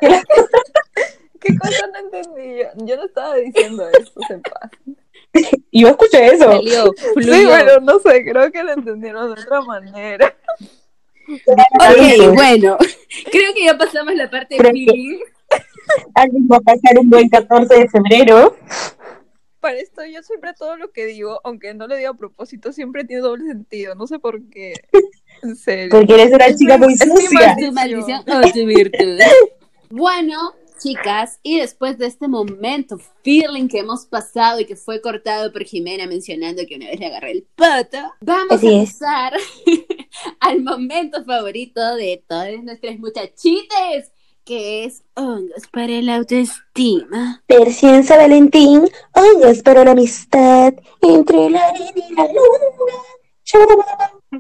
¿Qué cosa no entendí? Yo, yo no estaba diciendo esto, se pasa. Y yo escuché eso. Salió. Sí, pero no sé, creo que lo entendieron de otra manera. Ok, bueno. Creo que ya pasamos la parte de feeling. Alguien va a pasar un buen 14 de febrero. Para esto yo siempre todo lo que digo, aunque no lo digo a propósito, siempre tiene doble sentido. No sé por qué. En serio. Porque eres una Es chica mi- muy sucia. Tu maldición o tu virtud. Bueno, chicas, y después de este momento feeling que hemos pasado y que fue cortado por Jimena mencionando que una vez le agarré el pato, vamos Así a pasar al momento favorito de todas nuestras muchachitas, que es hongos para la autoestima. San Valentín, hongos para la amistad entre la arena y la luna.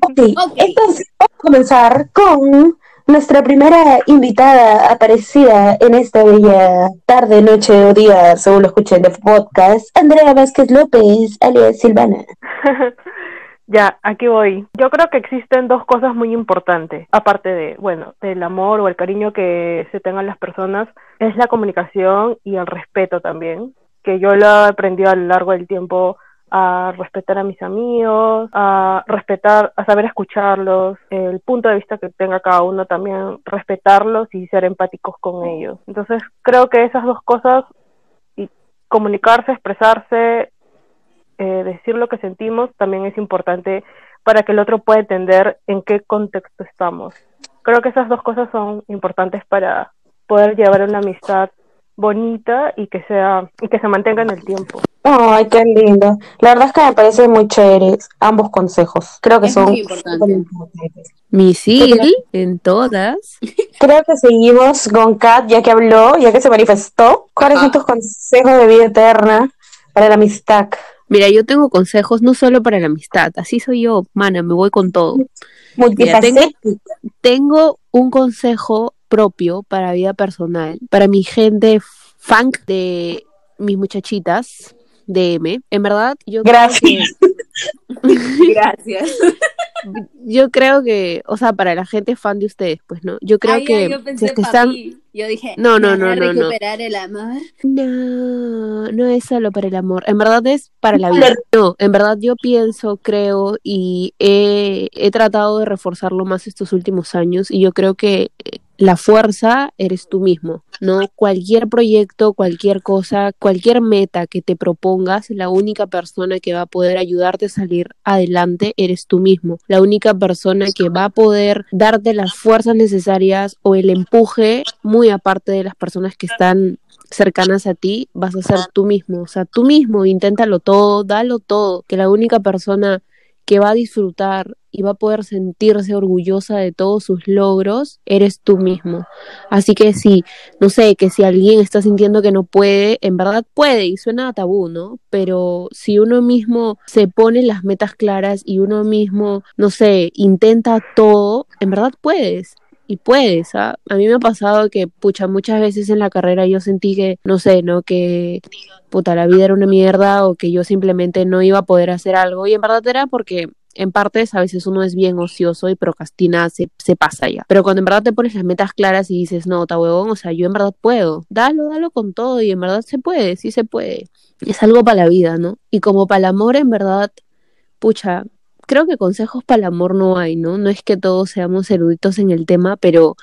Ok, Ok. entonces vamos a comenzar con nuestra primera invitada aparecida en esta bella tarde, noche o día, según lo escuchen de podcast, Andrea Vázquez López, alias Silvana. Ya, aquí voy. Yo creo que existen dos cosas muy importantes, aparte de, bueno, del amor o el cariño que se tengan las personas, es la comunicación y el respeto también, que yo lo he aprendido a lo largo del tiempo a respetar a mis amigos, a respetar, a saber escucharlos, el punto de vista que tenga cada uno también, respetarlos y ser empáticos con ellos. Entonces, creo que esas dos cosas, y comunicarse, expresarse, eh, decir lo que sentimos también es importante para que el otro pueda entender en qué contexto estamos. Creo que esas dos cosas son importantes para poder llevar una amistad bonita y que sea y que se mantenga en el tiempo. Ay, qué lindo. La verdad es que me parecen muy chéveres ambos consejos. Creo que Es son muy importante. importantes. Misil en todas. Creo que seguimos con Kat, ya que habló, ya que se manifestó. ¿Cuáles son tus consejos de vida eterna para la amistad? Mira, yo tengo consejos no solo para la amistad, así soy yo, mana, me voy con todo. Multifacética. Tengo un consejo propio para vida personal, para mi gente funk de mis muchachitas de M. En verdad, yo Gracias. Gracias. Yo creo que, o sea, para la gente fan de ustedes, pues, ¿no? Yo creo Ay, que yo si pensé es que están... Yo dije, No, no, ¿me no, no, no. recuperar el amor? No, no es solo para el amor, en verdad es para la vida. No, en verdad yo pienso, creo y he, he tratado de reforzarlo más estos últimos años y yo creo que eh, la fuerza eres tú mismo, ¿no? Cualquier proyecto, cualquier cosa, cualquier meta que te propongas, la única persona que va a poder ayudarte a salir adelante eres tú mismo. La única persona que va a poder darte las fuerzas necesarias o el empuje, muy aparte de las personas que están cercanas a ti, vas a ser tú mismo. O sea, tú mismo, inténtalo todo, dalo todo. Que la única persona que va a disfrutar y va a poder sentirse orgullosa de todos sus logros, eres tú mismo. Así que si, no sé, que si alguien está sintiendo que no puede, en verdad puede y suena a tabú, ¿no? Pero si uno mismo se pone las metas claras y uno mismo, no sé, intenta todo, en verdad puedes y puedes, ¿ah? A mí me ha pasado que, pucha, muchas veces en la carrera yo sentí que, no sé, ¿no? Que, puta, la vida era una mierda o que yo simplemente no iba a poder hacer algo y en verdad era porque en partes a veces uno es bien ocioso y procrastina, se, se pasa ya. Pero cuando en verdad te pones las metas claras y dices, no, ta huevón, o sea, yo en verdad puedo, dalo, dalo con todo y en verdad se puede, sí se puede. Es algo para la vida, ¿no? Y como para el amor, en verdad, pucha, creo que consejos para el amor no hay, ¿no? No es que todos seamos eruditos en el tema, pero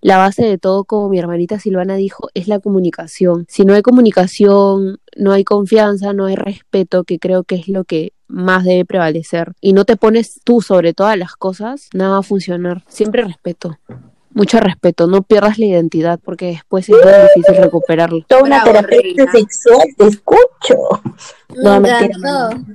la base de todo, como mi hermanita Silvana dijo, es la comunicación. Si no hay comunicación, no hay confianza, no hay respeto, que creo que es lo que más debe prevalecer. Y no te pones tú sobre todas las cosas, nada va a funcionar. Siempre respeto. Mucho respeto, no pierdas la identidad porque después es muy difícil recuperarlo. Toda una terapeuta sexual, te escucho. No, Me.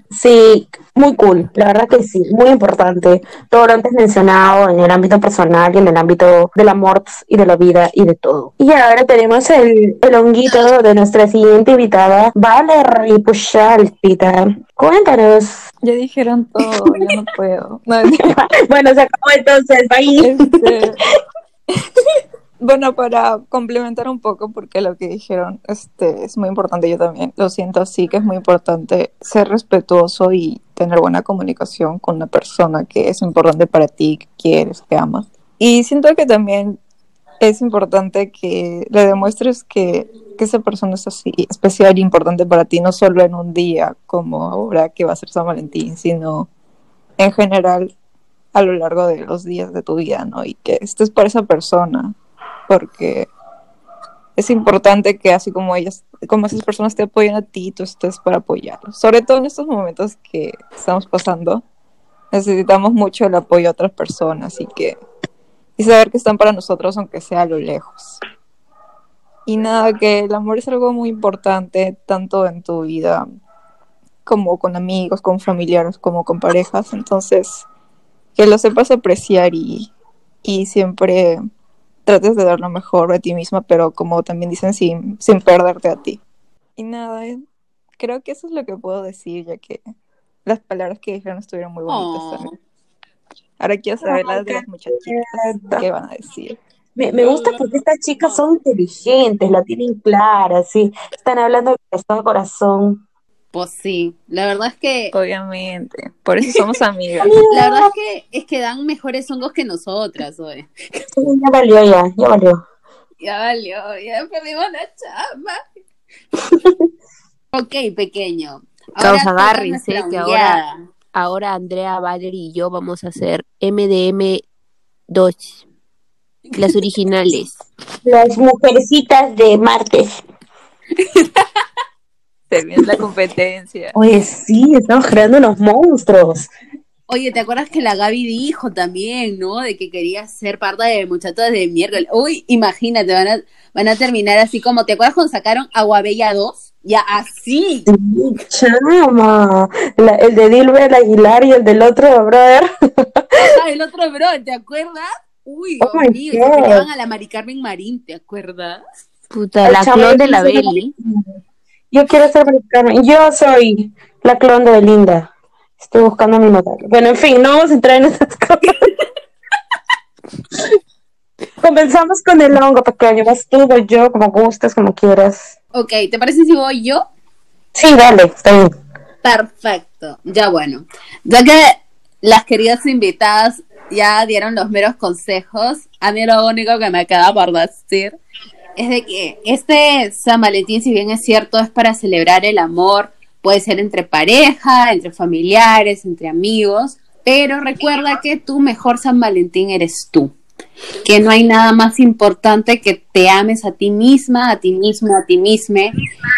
Sí, muy cool, la verdad que sí, muy importante. Todo lo antes mencionado en el ámbito personal y en el ámbito del amor y de la vida y de todo. Y ahora tenemos el, el honguito de nuestra siguiente invitada, Valerie Puchalpita. Cuéntanos. Ya dijeron todo, yo no puedo. No. Bueno, se acabó entonces, bye. Este, bueno, para complementar un poco, porque lo que dijeron este, es muy importante, yo también lo siento así, que es muy importante ser respetuoso y tener buena comunicación con una persona que es importante para ti, que quieres, que amas. Y siento que también es importante que le demuestres que, que esa persona es así, especial e importante para ti, no solo en un día como ahora que va a ser San Valentín, sino en general a lo largo de los días de tu vida, ¿no? Y que estés para esa persona, porque es importante que así como ellas, como esas personas te apoyan a ti, tú estés para apoyarlos. Sobre todo en estos momentos que estamos pasando, necesitamos mucho el apoyo de otras personas y que y saber que están para nosotros aunque sea a lo lejos. Y nada, que el amor es algo muy importante tanto en tu vida como con amigos, con familiares, como con parejas. Entonces, que lo sepas apreciar y, y siempre trates de dar lo mejor de ti misma, pero como también dicen, sin, sin perderte a ti. Y nada, eh, creo que eso es lo que puedo decir, ya que las palabras que dijeron estuvieron muy bonitas Oh. también. Ahora quiero saber las de las muchachitas qué van a decir. Me, me gusta porque estas chicas son inteligentes, la tienen clara, sí. Están hablando de corazón a corazón. Pues sí, la verdad es que Obviamente, por eso somos amigas. la verdad es que es que dan mejores hongos que nosotras, hoy. Sí, ya valió, ya, ya valió. Ya valió, ya perdimos la chamba. ok, pequeño. Causa, toca agárrense, nuestra que ahora-. Ahora Andrea, Valerie y yo vamos a hacer MDM 2, las originales. Las mujercitas de martes. Viene la competencia. Oye, sí, estamos creando unos monstruos. Oye, ¿te acuerdas que la Gaby dijo también, ¿no? De que quería ser parte de muchachos de miércoles. Uy, imagínate, van a, van a terminar así como, ¿te acuerdas cuando sacaron Aguabella 2? Ya así. Sí, chama. La- el de Dilber Aguilar y el del otro, brother. Ah, el otro bro, ¿te acuerdas? Uy, Oh Dios mío, se peleaban a la Mari Carmen Marín, ¿te acuerdas? Puta, El la clon de la Beli. Yo quiero ser mexicana. Yo soy la clon de Belinda. Estoy buscando a mi modelo. Bueno, en fin, no vamos a entrar en esas cosas. Comenzamos con el hongo pequeño. Vas tú, voy yo, como gustes, como quieras. Ok, ¿te parece si voy yo? Sí, dale, está bien. Perfecto, ya bueno. Ya que las queridas invitadas ya dieron los meros consejos. A mí lo único que me queda por decir es de que este San Valentín, si bien es cierto, es para celebrar el amor, puede ser entre pareja, entre familiares, entre amigos, pero recuerda que tu mejor San Valentín eres tú. Que no hay nada más importante que te ames a ti misma, a ti mismo, a ti misma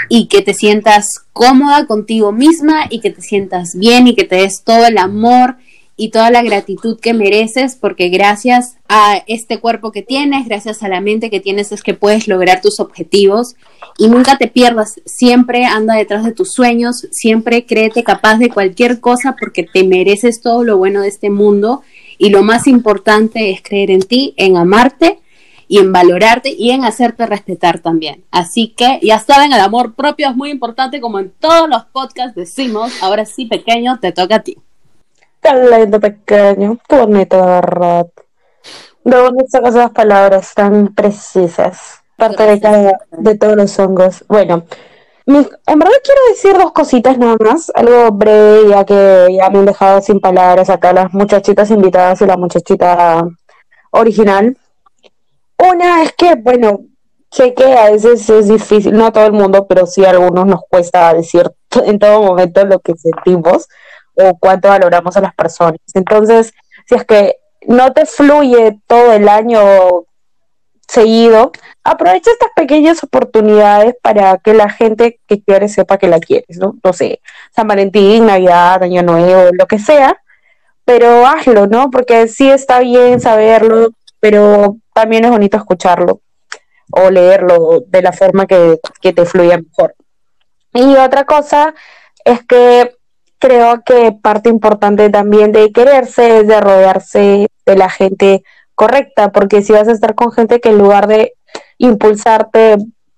y que te sientas cómoda contigo misma y que te sientas bien y que te des todo el amor y toda la gratitud que mereces, porque gracias a este cuerpo que tienes, gracias a la mente que tienes, es que puedes lograr tus objetivos y nunca te pierdas, siempre anda detrás de tus sueños, siempre créete capaz de cualquier cosa porque te mereces todo lo bueno de este mundo y lo más importante es creer en ti, en amarte y en valorarte y en hacerte respetar también. Así que ya saben, el amor propio es muy importante, como en todos los podcasts decimos. Ahora sí, pequeño, te toca a ti. Talento pequeño, qué bonito, de verdad. ¿De dónde sacas esas palabras tan precisas? Parte de cada, de todos los hongos. Bueno, en verdad quiero decir dos cositas nada más, algo breve, ya que ya me han dejado sin palabras acá las muchachitas invitadas y la muchachita original. Una es que, bueno, sé que a veces es difícil, no a todo el mundo, pero sí a algunos nos cuesta decir en todo momento lo que sentimos o cuánto valoramos a las personas. Entonces, si es que no te fluye todo el año seguido, aprovecha estas pequeñas oportunidades para que la gente que quieres sepa que la quieres, ¿no? No sé, San Valentín, Navidad, Año Nuevo, lo que sea, pero hazlo, ¿no? Porque sí está bien saberlo, pero también es bonito escucharlo o leerlo de la forma que, que te fluya mejor. Y otra cosa es que creo que parte importante también de quererse es de rodearse de la gente correcta, porque si vas a estar con gente que en lugar de impulsarte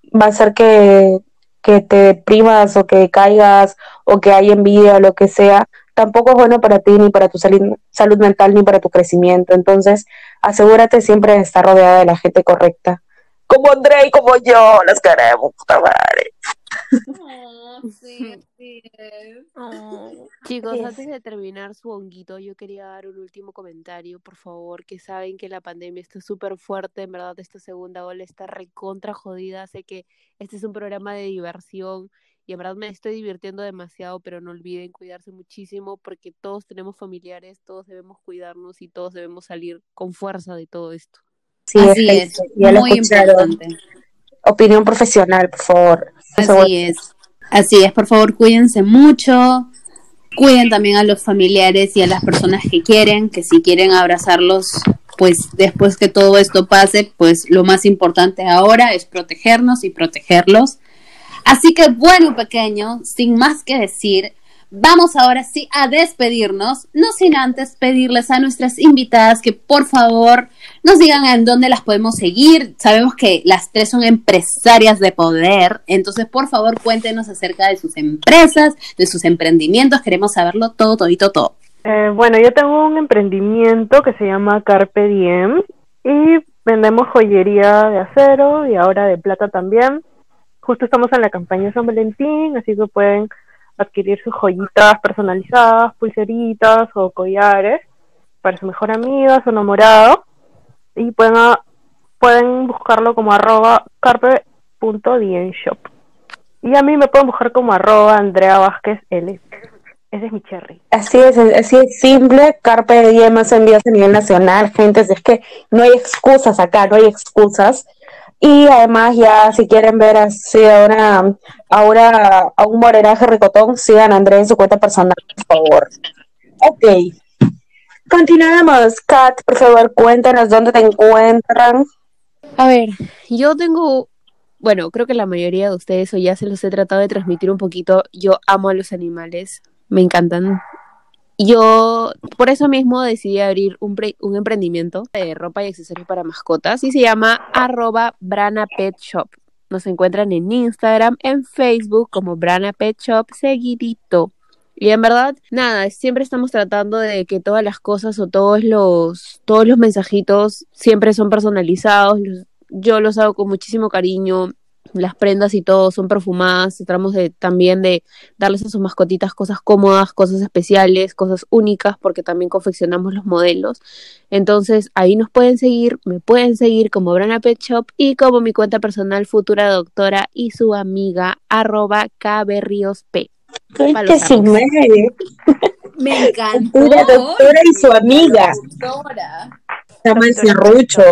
va a hacer que, que te deprimas o que caigas o que hay envidia o lo que sea, tampoco es bueno para ti ni para tu salud, salud mental ni para tu crecimiento. Entonces, asegúrate siempre de estar rodeada de la gente correcta. Como André y como yo, las queremos, puta madre. Chicos, Yes. antes de terminar su honguito, yo quería dar un último comentario, por favor, que saben que la pandemia está súper fuerte, en verdad esta segunda ola está recontra jodida, sé que este es un programa de diversión y en verdad me estoy divirtiendo demasiado, pero no olviden cuidarse muchísimo porque todos tenemos familiares, todos debemos cuidarnos y todos debemos salir con fuerza de todo esto. Sí, Así es, muy importante. Opinión profesional, por favor. Así es. Así es, por favor, cuídense mucho. Cuiden también a los familiares y a las personas que quieren, que si quieren abrazarlos, pues después que todo esto pase, pues lo más importante ahora es protegernos y protegerlos. Así que bueno, pequeño, sin más que decir, vamos ahora sí a despedirnos, no sin antes pedirles a nuestras invitadas que por favor nos digan en dónde las podemos seguir. Sabemos que las tres son empresarias de poder, entonces por favor cuéntenos acerca de sus empresas, de sus emprendimientos, queremos saberlo todo, todito, todo. Eh, bueno, yo tengo un emprendimiento que se llama Carpe Diem y vendemos joyería de acero y ahora de plata también. Justo estamos en la campaña de San Valentín, así que pueden adquirir sus joyitas personalizadas, pulseritas o collares para su mejor amiga, su enamorado. Y pueden, pueden buscarlo como arroba carpe.dienshop. Y a mí me pueden buscar como arroba Andrea Vázquez L. Ese es mi cherry. Así es, así es simple. Carpe Diem hace envíos a nivel nacional, gente. Es que no hay excusas acá, no hay excusas. Y además, ya si quieren ver así ahora, ahora a un morenaje ricotón, sigan a André en su cuenta personal, por favor. Ok. Continuamos. Kat, por favor, cuéntanos dónde te encuentran. A ver, yo tengo, bueno, creo que la mayoría de ustedes o ya se los he tratado de transmitir un poquito. Yo amo a los animales, me encantan. Yo por eso mismo decidí abrir un, pre- un emprendimiento de ropa y accesorios para mascotas y se llama arroba Brana Pet Shop. Nos encuentran en Instagram, en Facebook como Brana Pet Shop, seguidito. Y en verdad, nada, siempre estamos tratando de que todas las cosas o todos los, todos los mensajitos siempre son personalizados. yo los hago con muchísimo cariño. Las prendas y todo son perfumadas, tratamos de también de darles a sus mascotitas cosas cómodas, cosas especiales, cosas únicas, porque también confeccionamos los modelos. Entonces ahí nos pueden seguir, me pueden seguir como Brana Pet Shop y como mi cuenta personal futura doctora y su amiga arroba kberriosp. Madre. Me encantó. Una doctora y su amiga. Doctora. Llama el serrucho.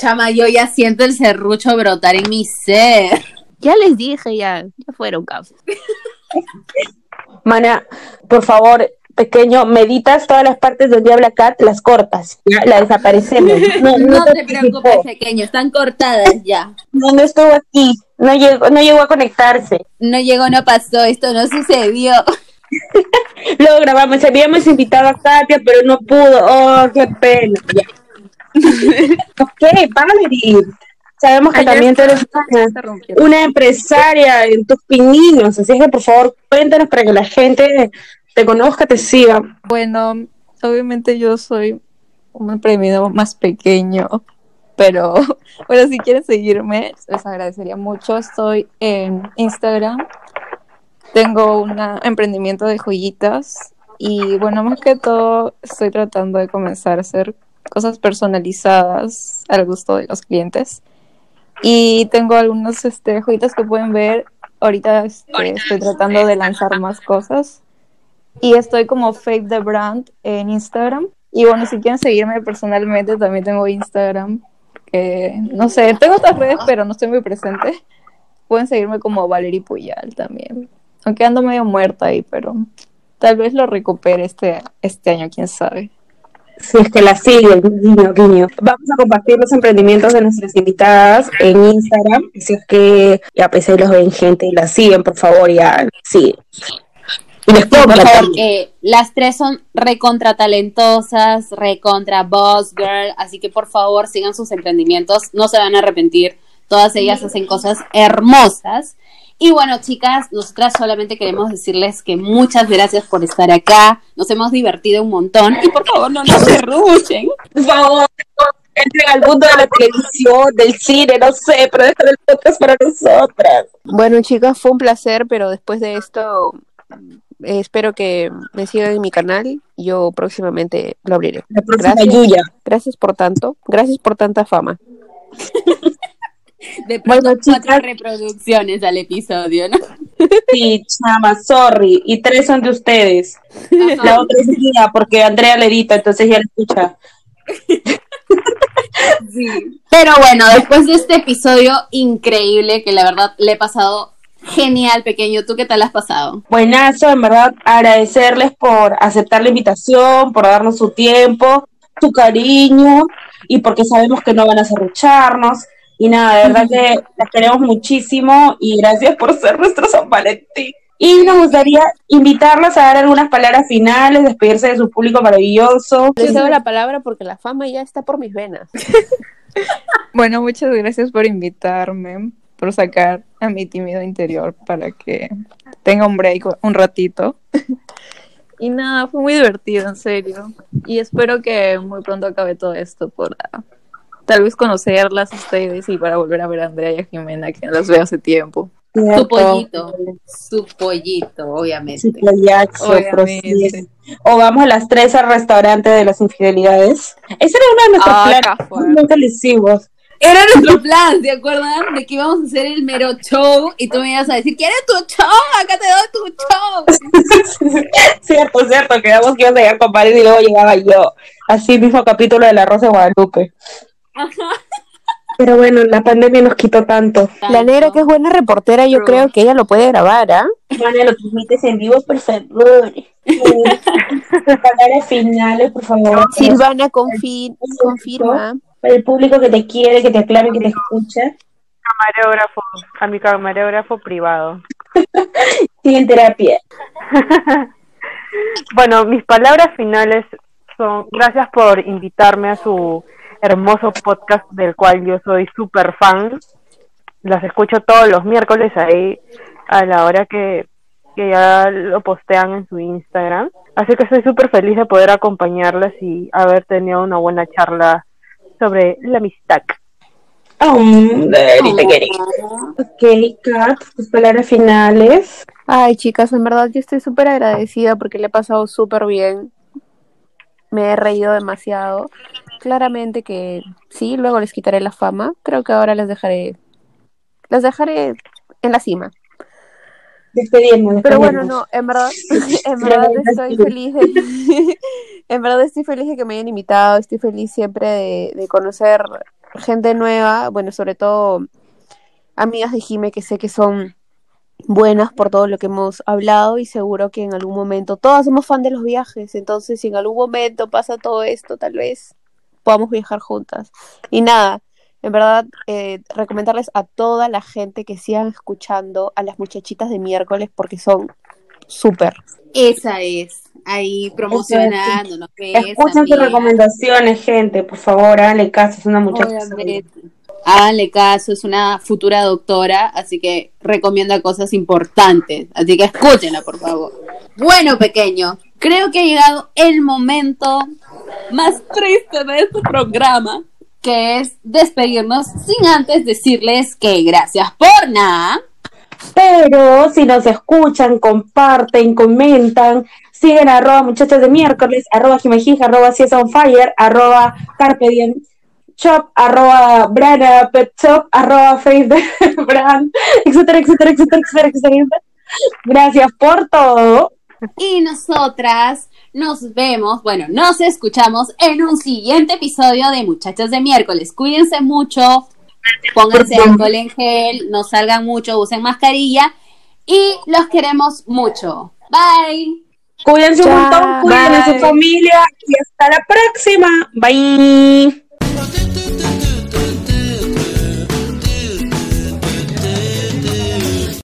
Chama, yo ya siento el serrucho brotar en mi ser. Ya les dije, ya, ya fueron causas. Mana, por favor, pequeño, meditas todas las partes donde habla Kat, las cortas. Ya, la desaparecemos. No, no, No te preocupes, pequeño, están cortadas ya. No, no estuvo aquí. No llegó, no llegó a conectarse. No llegó, no pasó, esto no sucedió. Lo grabamos, habíamos invitado a Katia, pero no pudo. Oh, qué pena. Ya. Ok, Valerie. Sabemos que Ayer también tú eres una empresaria en tus pininos, así que por favor cuéntanos para que la gente te conozca, te siga. Bueno, obviamente yo soy un emprendedor más pequeño, pero bueno, si quieren seguirme, les agradecería mucho. Estoy en Instagram. Tengo un emprendimiento de joyitas y bueno, más que todo estoy tratando de comenzar a hacer cosas personalizadas al gusto de los clientes. Y tengo algunas este, joyitas que pueden ver. Ahorita este, estoy tratando de lanzar más cosas. Y estoy como Fake the Brand en Instagram. Y bueno, si quieren seguirme personalmente, también tengo Instagram. Que no sé, tengo otras redes, pero no estoy muy presente. Pueden seguirme como Valerie Puyal también. Aunque ando medio muerta ahí, pero tal vez lo recupere este, este año, quién sabe. Si es que la siguen, guiño, guiño. Vamos a compartir los emprendimientos de nuestras invitadas en Instagram. Si es que ya pues ahí los ven gente y las siguen, por favor, ya sí. Y les Por favor, eh, las tres son recontra talentosas, recontra boss girl, así que por favor sigan sus emprendimientos, no se van a arrepentir, todas ellas hacen cosas hermosas. Y bueno, chicas, nosotras solamente queremos decirles que muchas gracias por estar acá, nos hemos divertido un montón y por favor no nos derruchen. Por favor, entren al mundo de la televisión, del cine, no sé, pero dejen el podcast para nosotras. Bueno, chicas, fue un placer, pero después de esto eh, espero que me sigan en mi canal. Yo próximamente lo abriré. La próxima Gracias. Yuya. Gracias por tanto. Gracias por tanta fama. De pronto Bueno, cuatro chicas. reproducciones al episodio, ¿no? Sí, chama, sorry. Y tres son de ustedes. Ajá. La otra es mía, porque Andrea le edita, entonces ya la escucha. Sí. Pero bueno, después de este episodio increíble, que la verdad le he pasado genial, pequeño, ¿tú qué tal has pasado? Buenazo, en verdad, agradecerles por aceptar la invitación, por darnos su tiempo, su cariño, y porque sabemos que no van a serrucharnos. Y nada, de verdad que las queremos muchísimo y gracias por ser nuestro San Valentín. Y nos gustaría invitarlas a dar algunas palabras finales, despedirse de su público maravilloso. Les cedo la palabra porque la fama ya está por mis venas. Bueno, muchas gracias por invitarme, por sacar a mi tímido interior para que tenga un break un ratito. Y nada, fue muy divertido, en serio. Y espero que muy pronto acabe todo esto para tal vez conocerlas a ustedes y para volver a ver a Andrea y a Jimena, que no las veo hace tiempo. Su pollito, su pollito, obviamente. Sí, playazo, Obviamente. O vamos las tres al restaurante de las infidelidades. Ese era uno de nuestros Ah, planes. Nunca lo hicimos. Era nuestro plan, ¿se acuerdan? De que íbamos a hacer el mero show y tú me ibas a decir, ¿quieres tu show? Acá te doy tu show. cierto, cierto. Quedamos que ibas a llegar con Paris y luego llegaba yo. Así mismo capítulo de La Rosa de Guadalupe. Pero bueno, la pandemia nos quitó tanto. La negra que es buena reportera, yo True. creo que ella lo puede grabar, ¿ah? Mana, lo transmites en vivo, por favor. Eh, Palabras finales, por favor. Silvana confi- confirma. Para el público que te quiere, que te aclame, que te escucha. Camarógrafo, a mi camarógrafo privado. Sigue en terapia. Bueno, mis palabras finales son gracias por invitarme a su hermoso podcast del cual yo soy súper fan. Las escucho todos los miércoles ahí a la hora que, que ya lo postean en su Instagram. Así que estoy súper feliz de poder acompañarlas y haber tenido una buena charla sobre la amistad. Oh. Oh. Ok, Kat, tus palabras finales. Ay, chicas, en verdad yo estoy súper agradecida porque le he pasado súper bien. Me he reído demasiado. Claramente que sí, luego les quitaré la fama. Creo que ahora les dejaré. Las dejaré en la cima. Despediendo, Pero bueno, no, en verdad, en verdad estoy feliz de, en verdad estoy feliz de que me hayan invitado, estoy feliz siempre de, de conocer gente nueva, bueno, sobre todo amigas de Jime que sé que son buenas por todo lo que hemos hablado y seguro que en algún momento, todas somos fan de los viajes, entonces si en algún momento pasa todo esto, tal vez podamos viajar juntas. Y nada, en verdad, eh, recomendarles a toda la gente que sigan escuchando a las muchachitas de miércoles porque son súper. Esa es. Ahí promocionándonos. Escuchen sus recomendaciones, gente, por favor, háganle caso, es una muchacha. Háganle caso, es una futura doctora, así que recomienda cosas importantes. Así que escúchenla, por favor. Bueno, pequeño, creo que ha llegado el momento más triste de este programa, que es despedirnos sin antes decirles que gracias por nada. Pero si nos escuchan, comparten, comentan, siguen arroba muchachas de miércoles, arroba jimejija, arroba si es on fire, arroba carpe diem shop, arroba brana pet shop, arroba face de brand, etcétera, etcétera, etcétera, etcétera, etcétera. Gracias por todo. Y nosotras nos vemos, bueno, nos escuchamos en un siguiente episodio de Muchachas de miércoles. Cuídense mucho, pónganse alcohol en gel, no salgan mucho, usen mascarilla y los queremos mucho. Bye. Cuídense un montón, cuiden a su familia y hasta la próxima. Bye.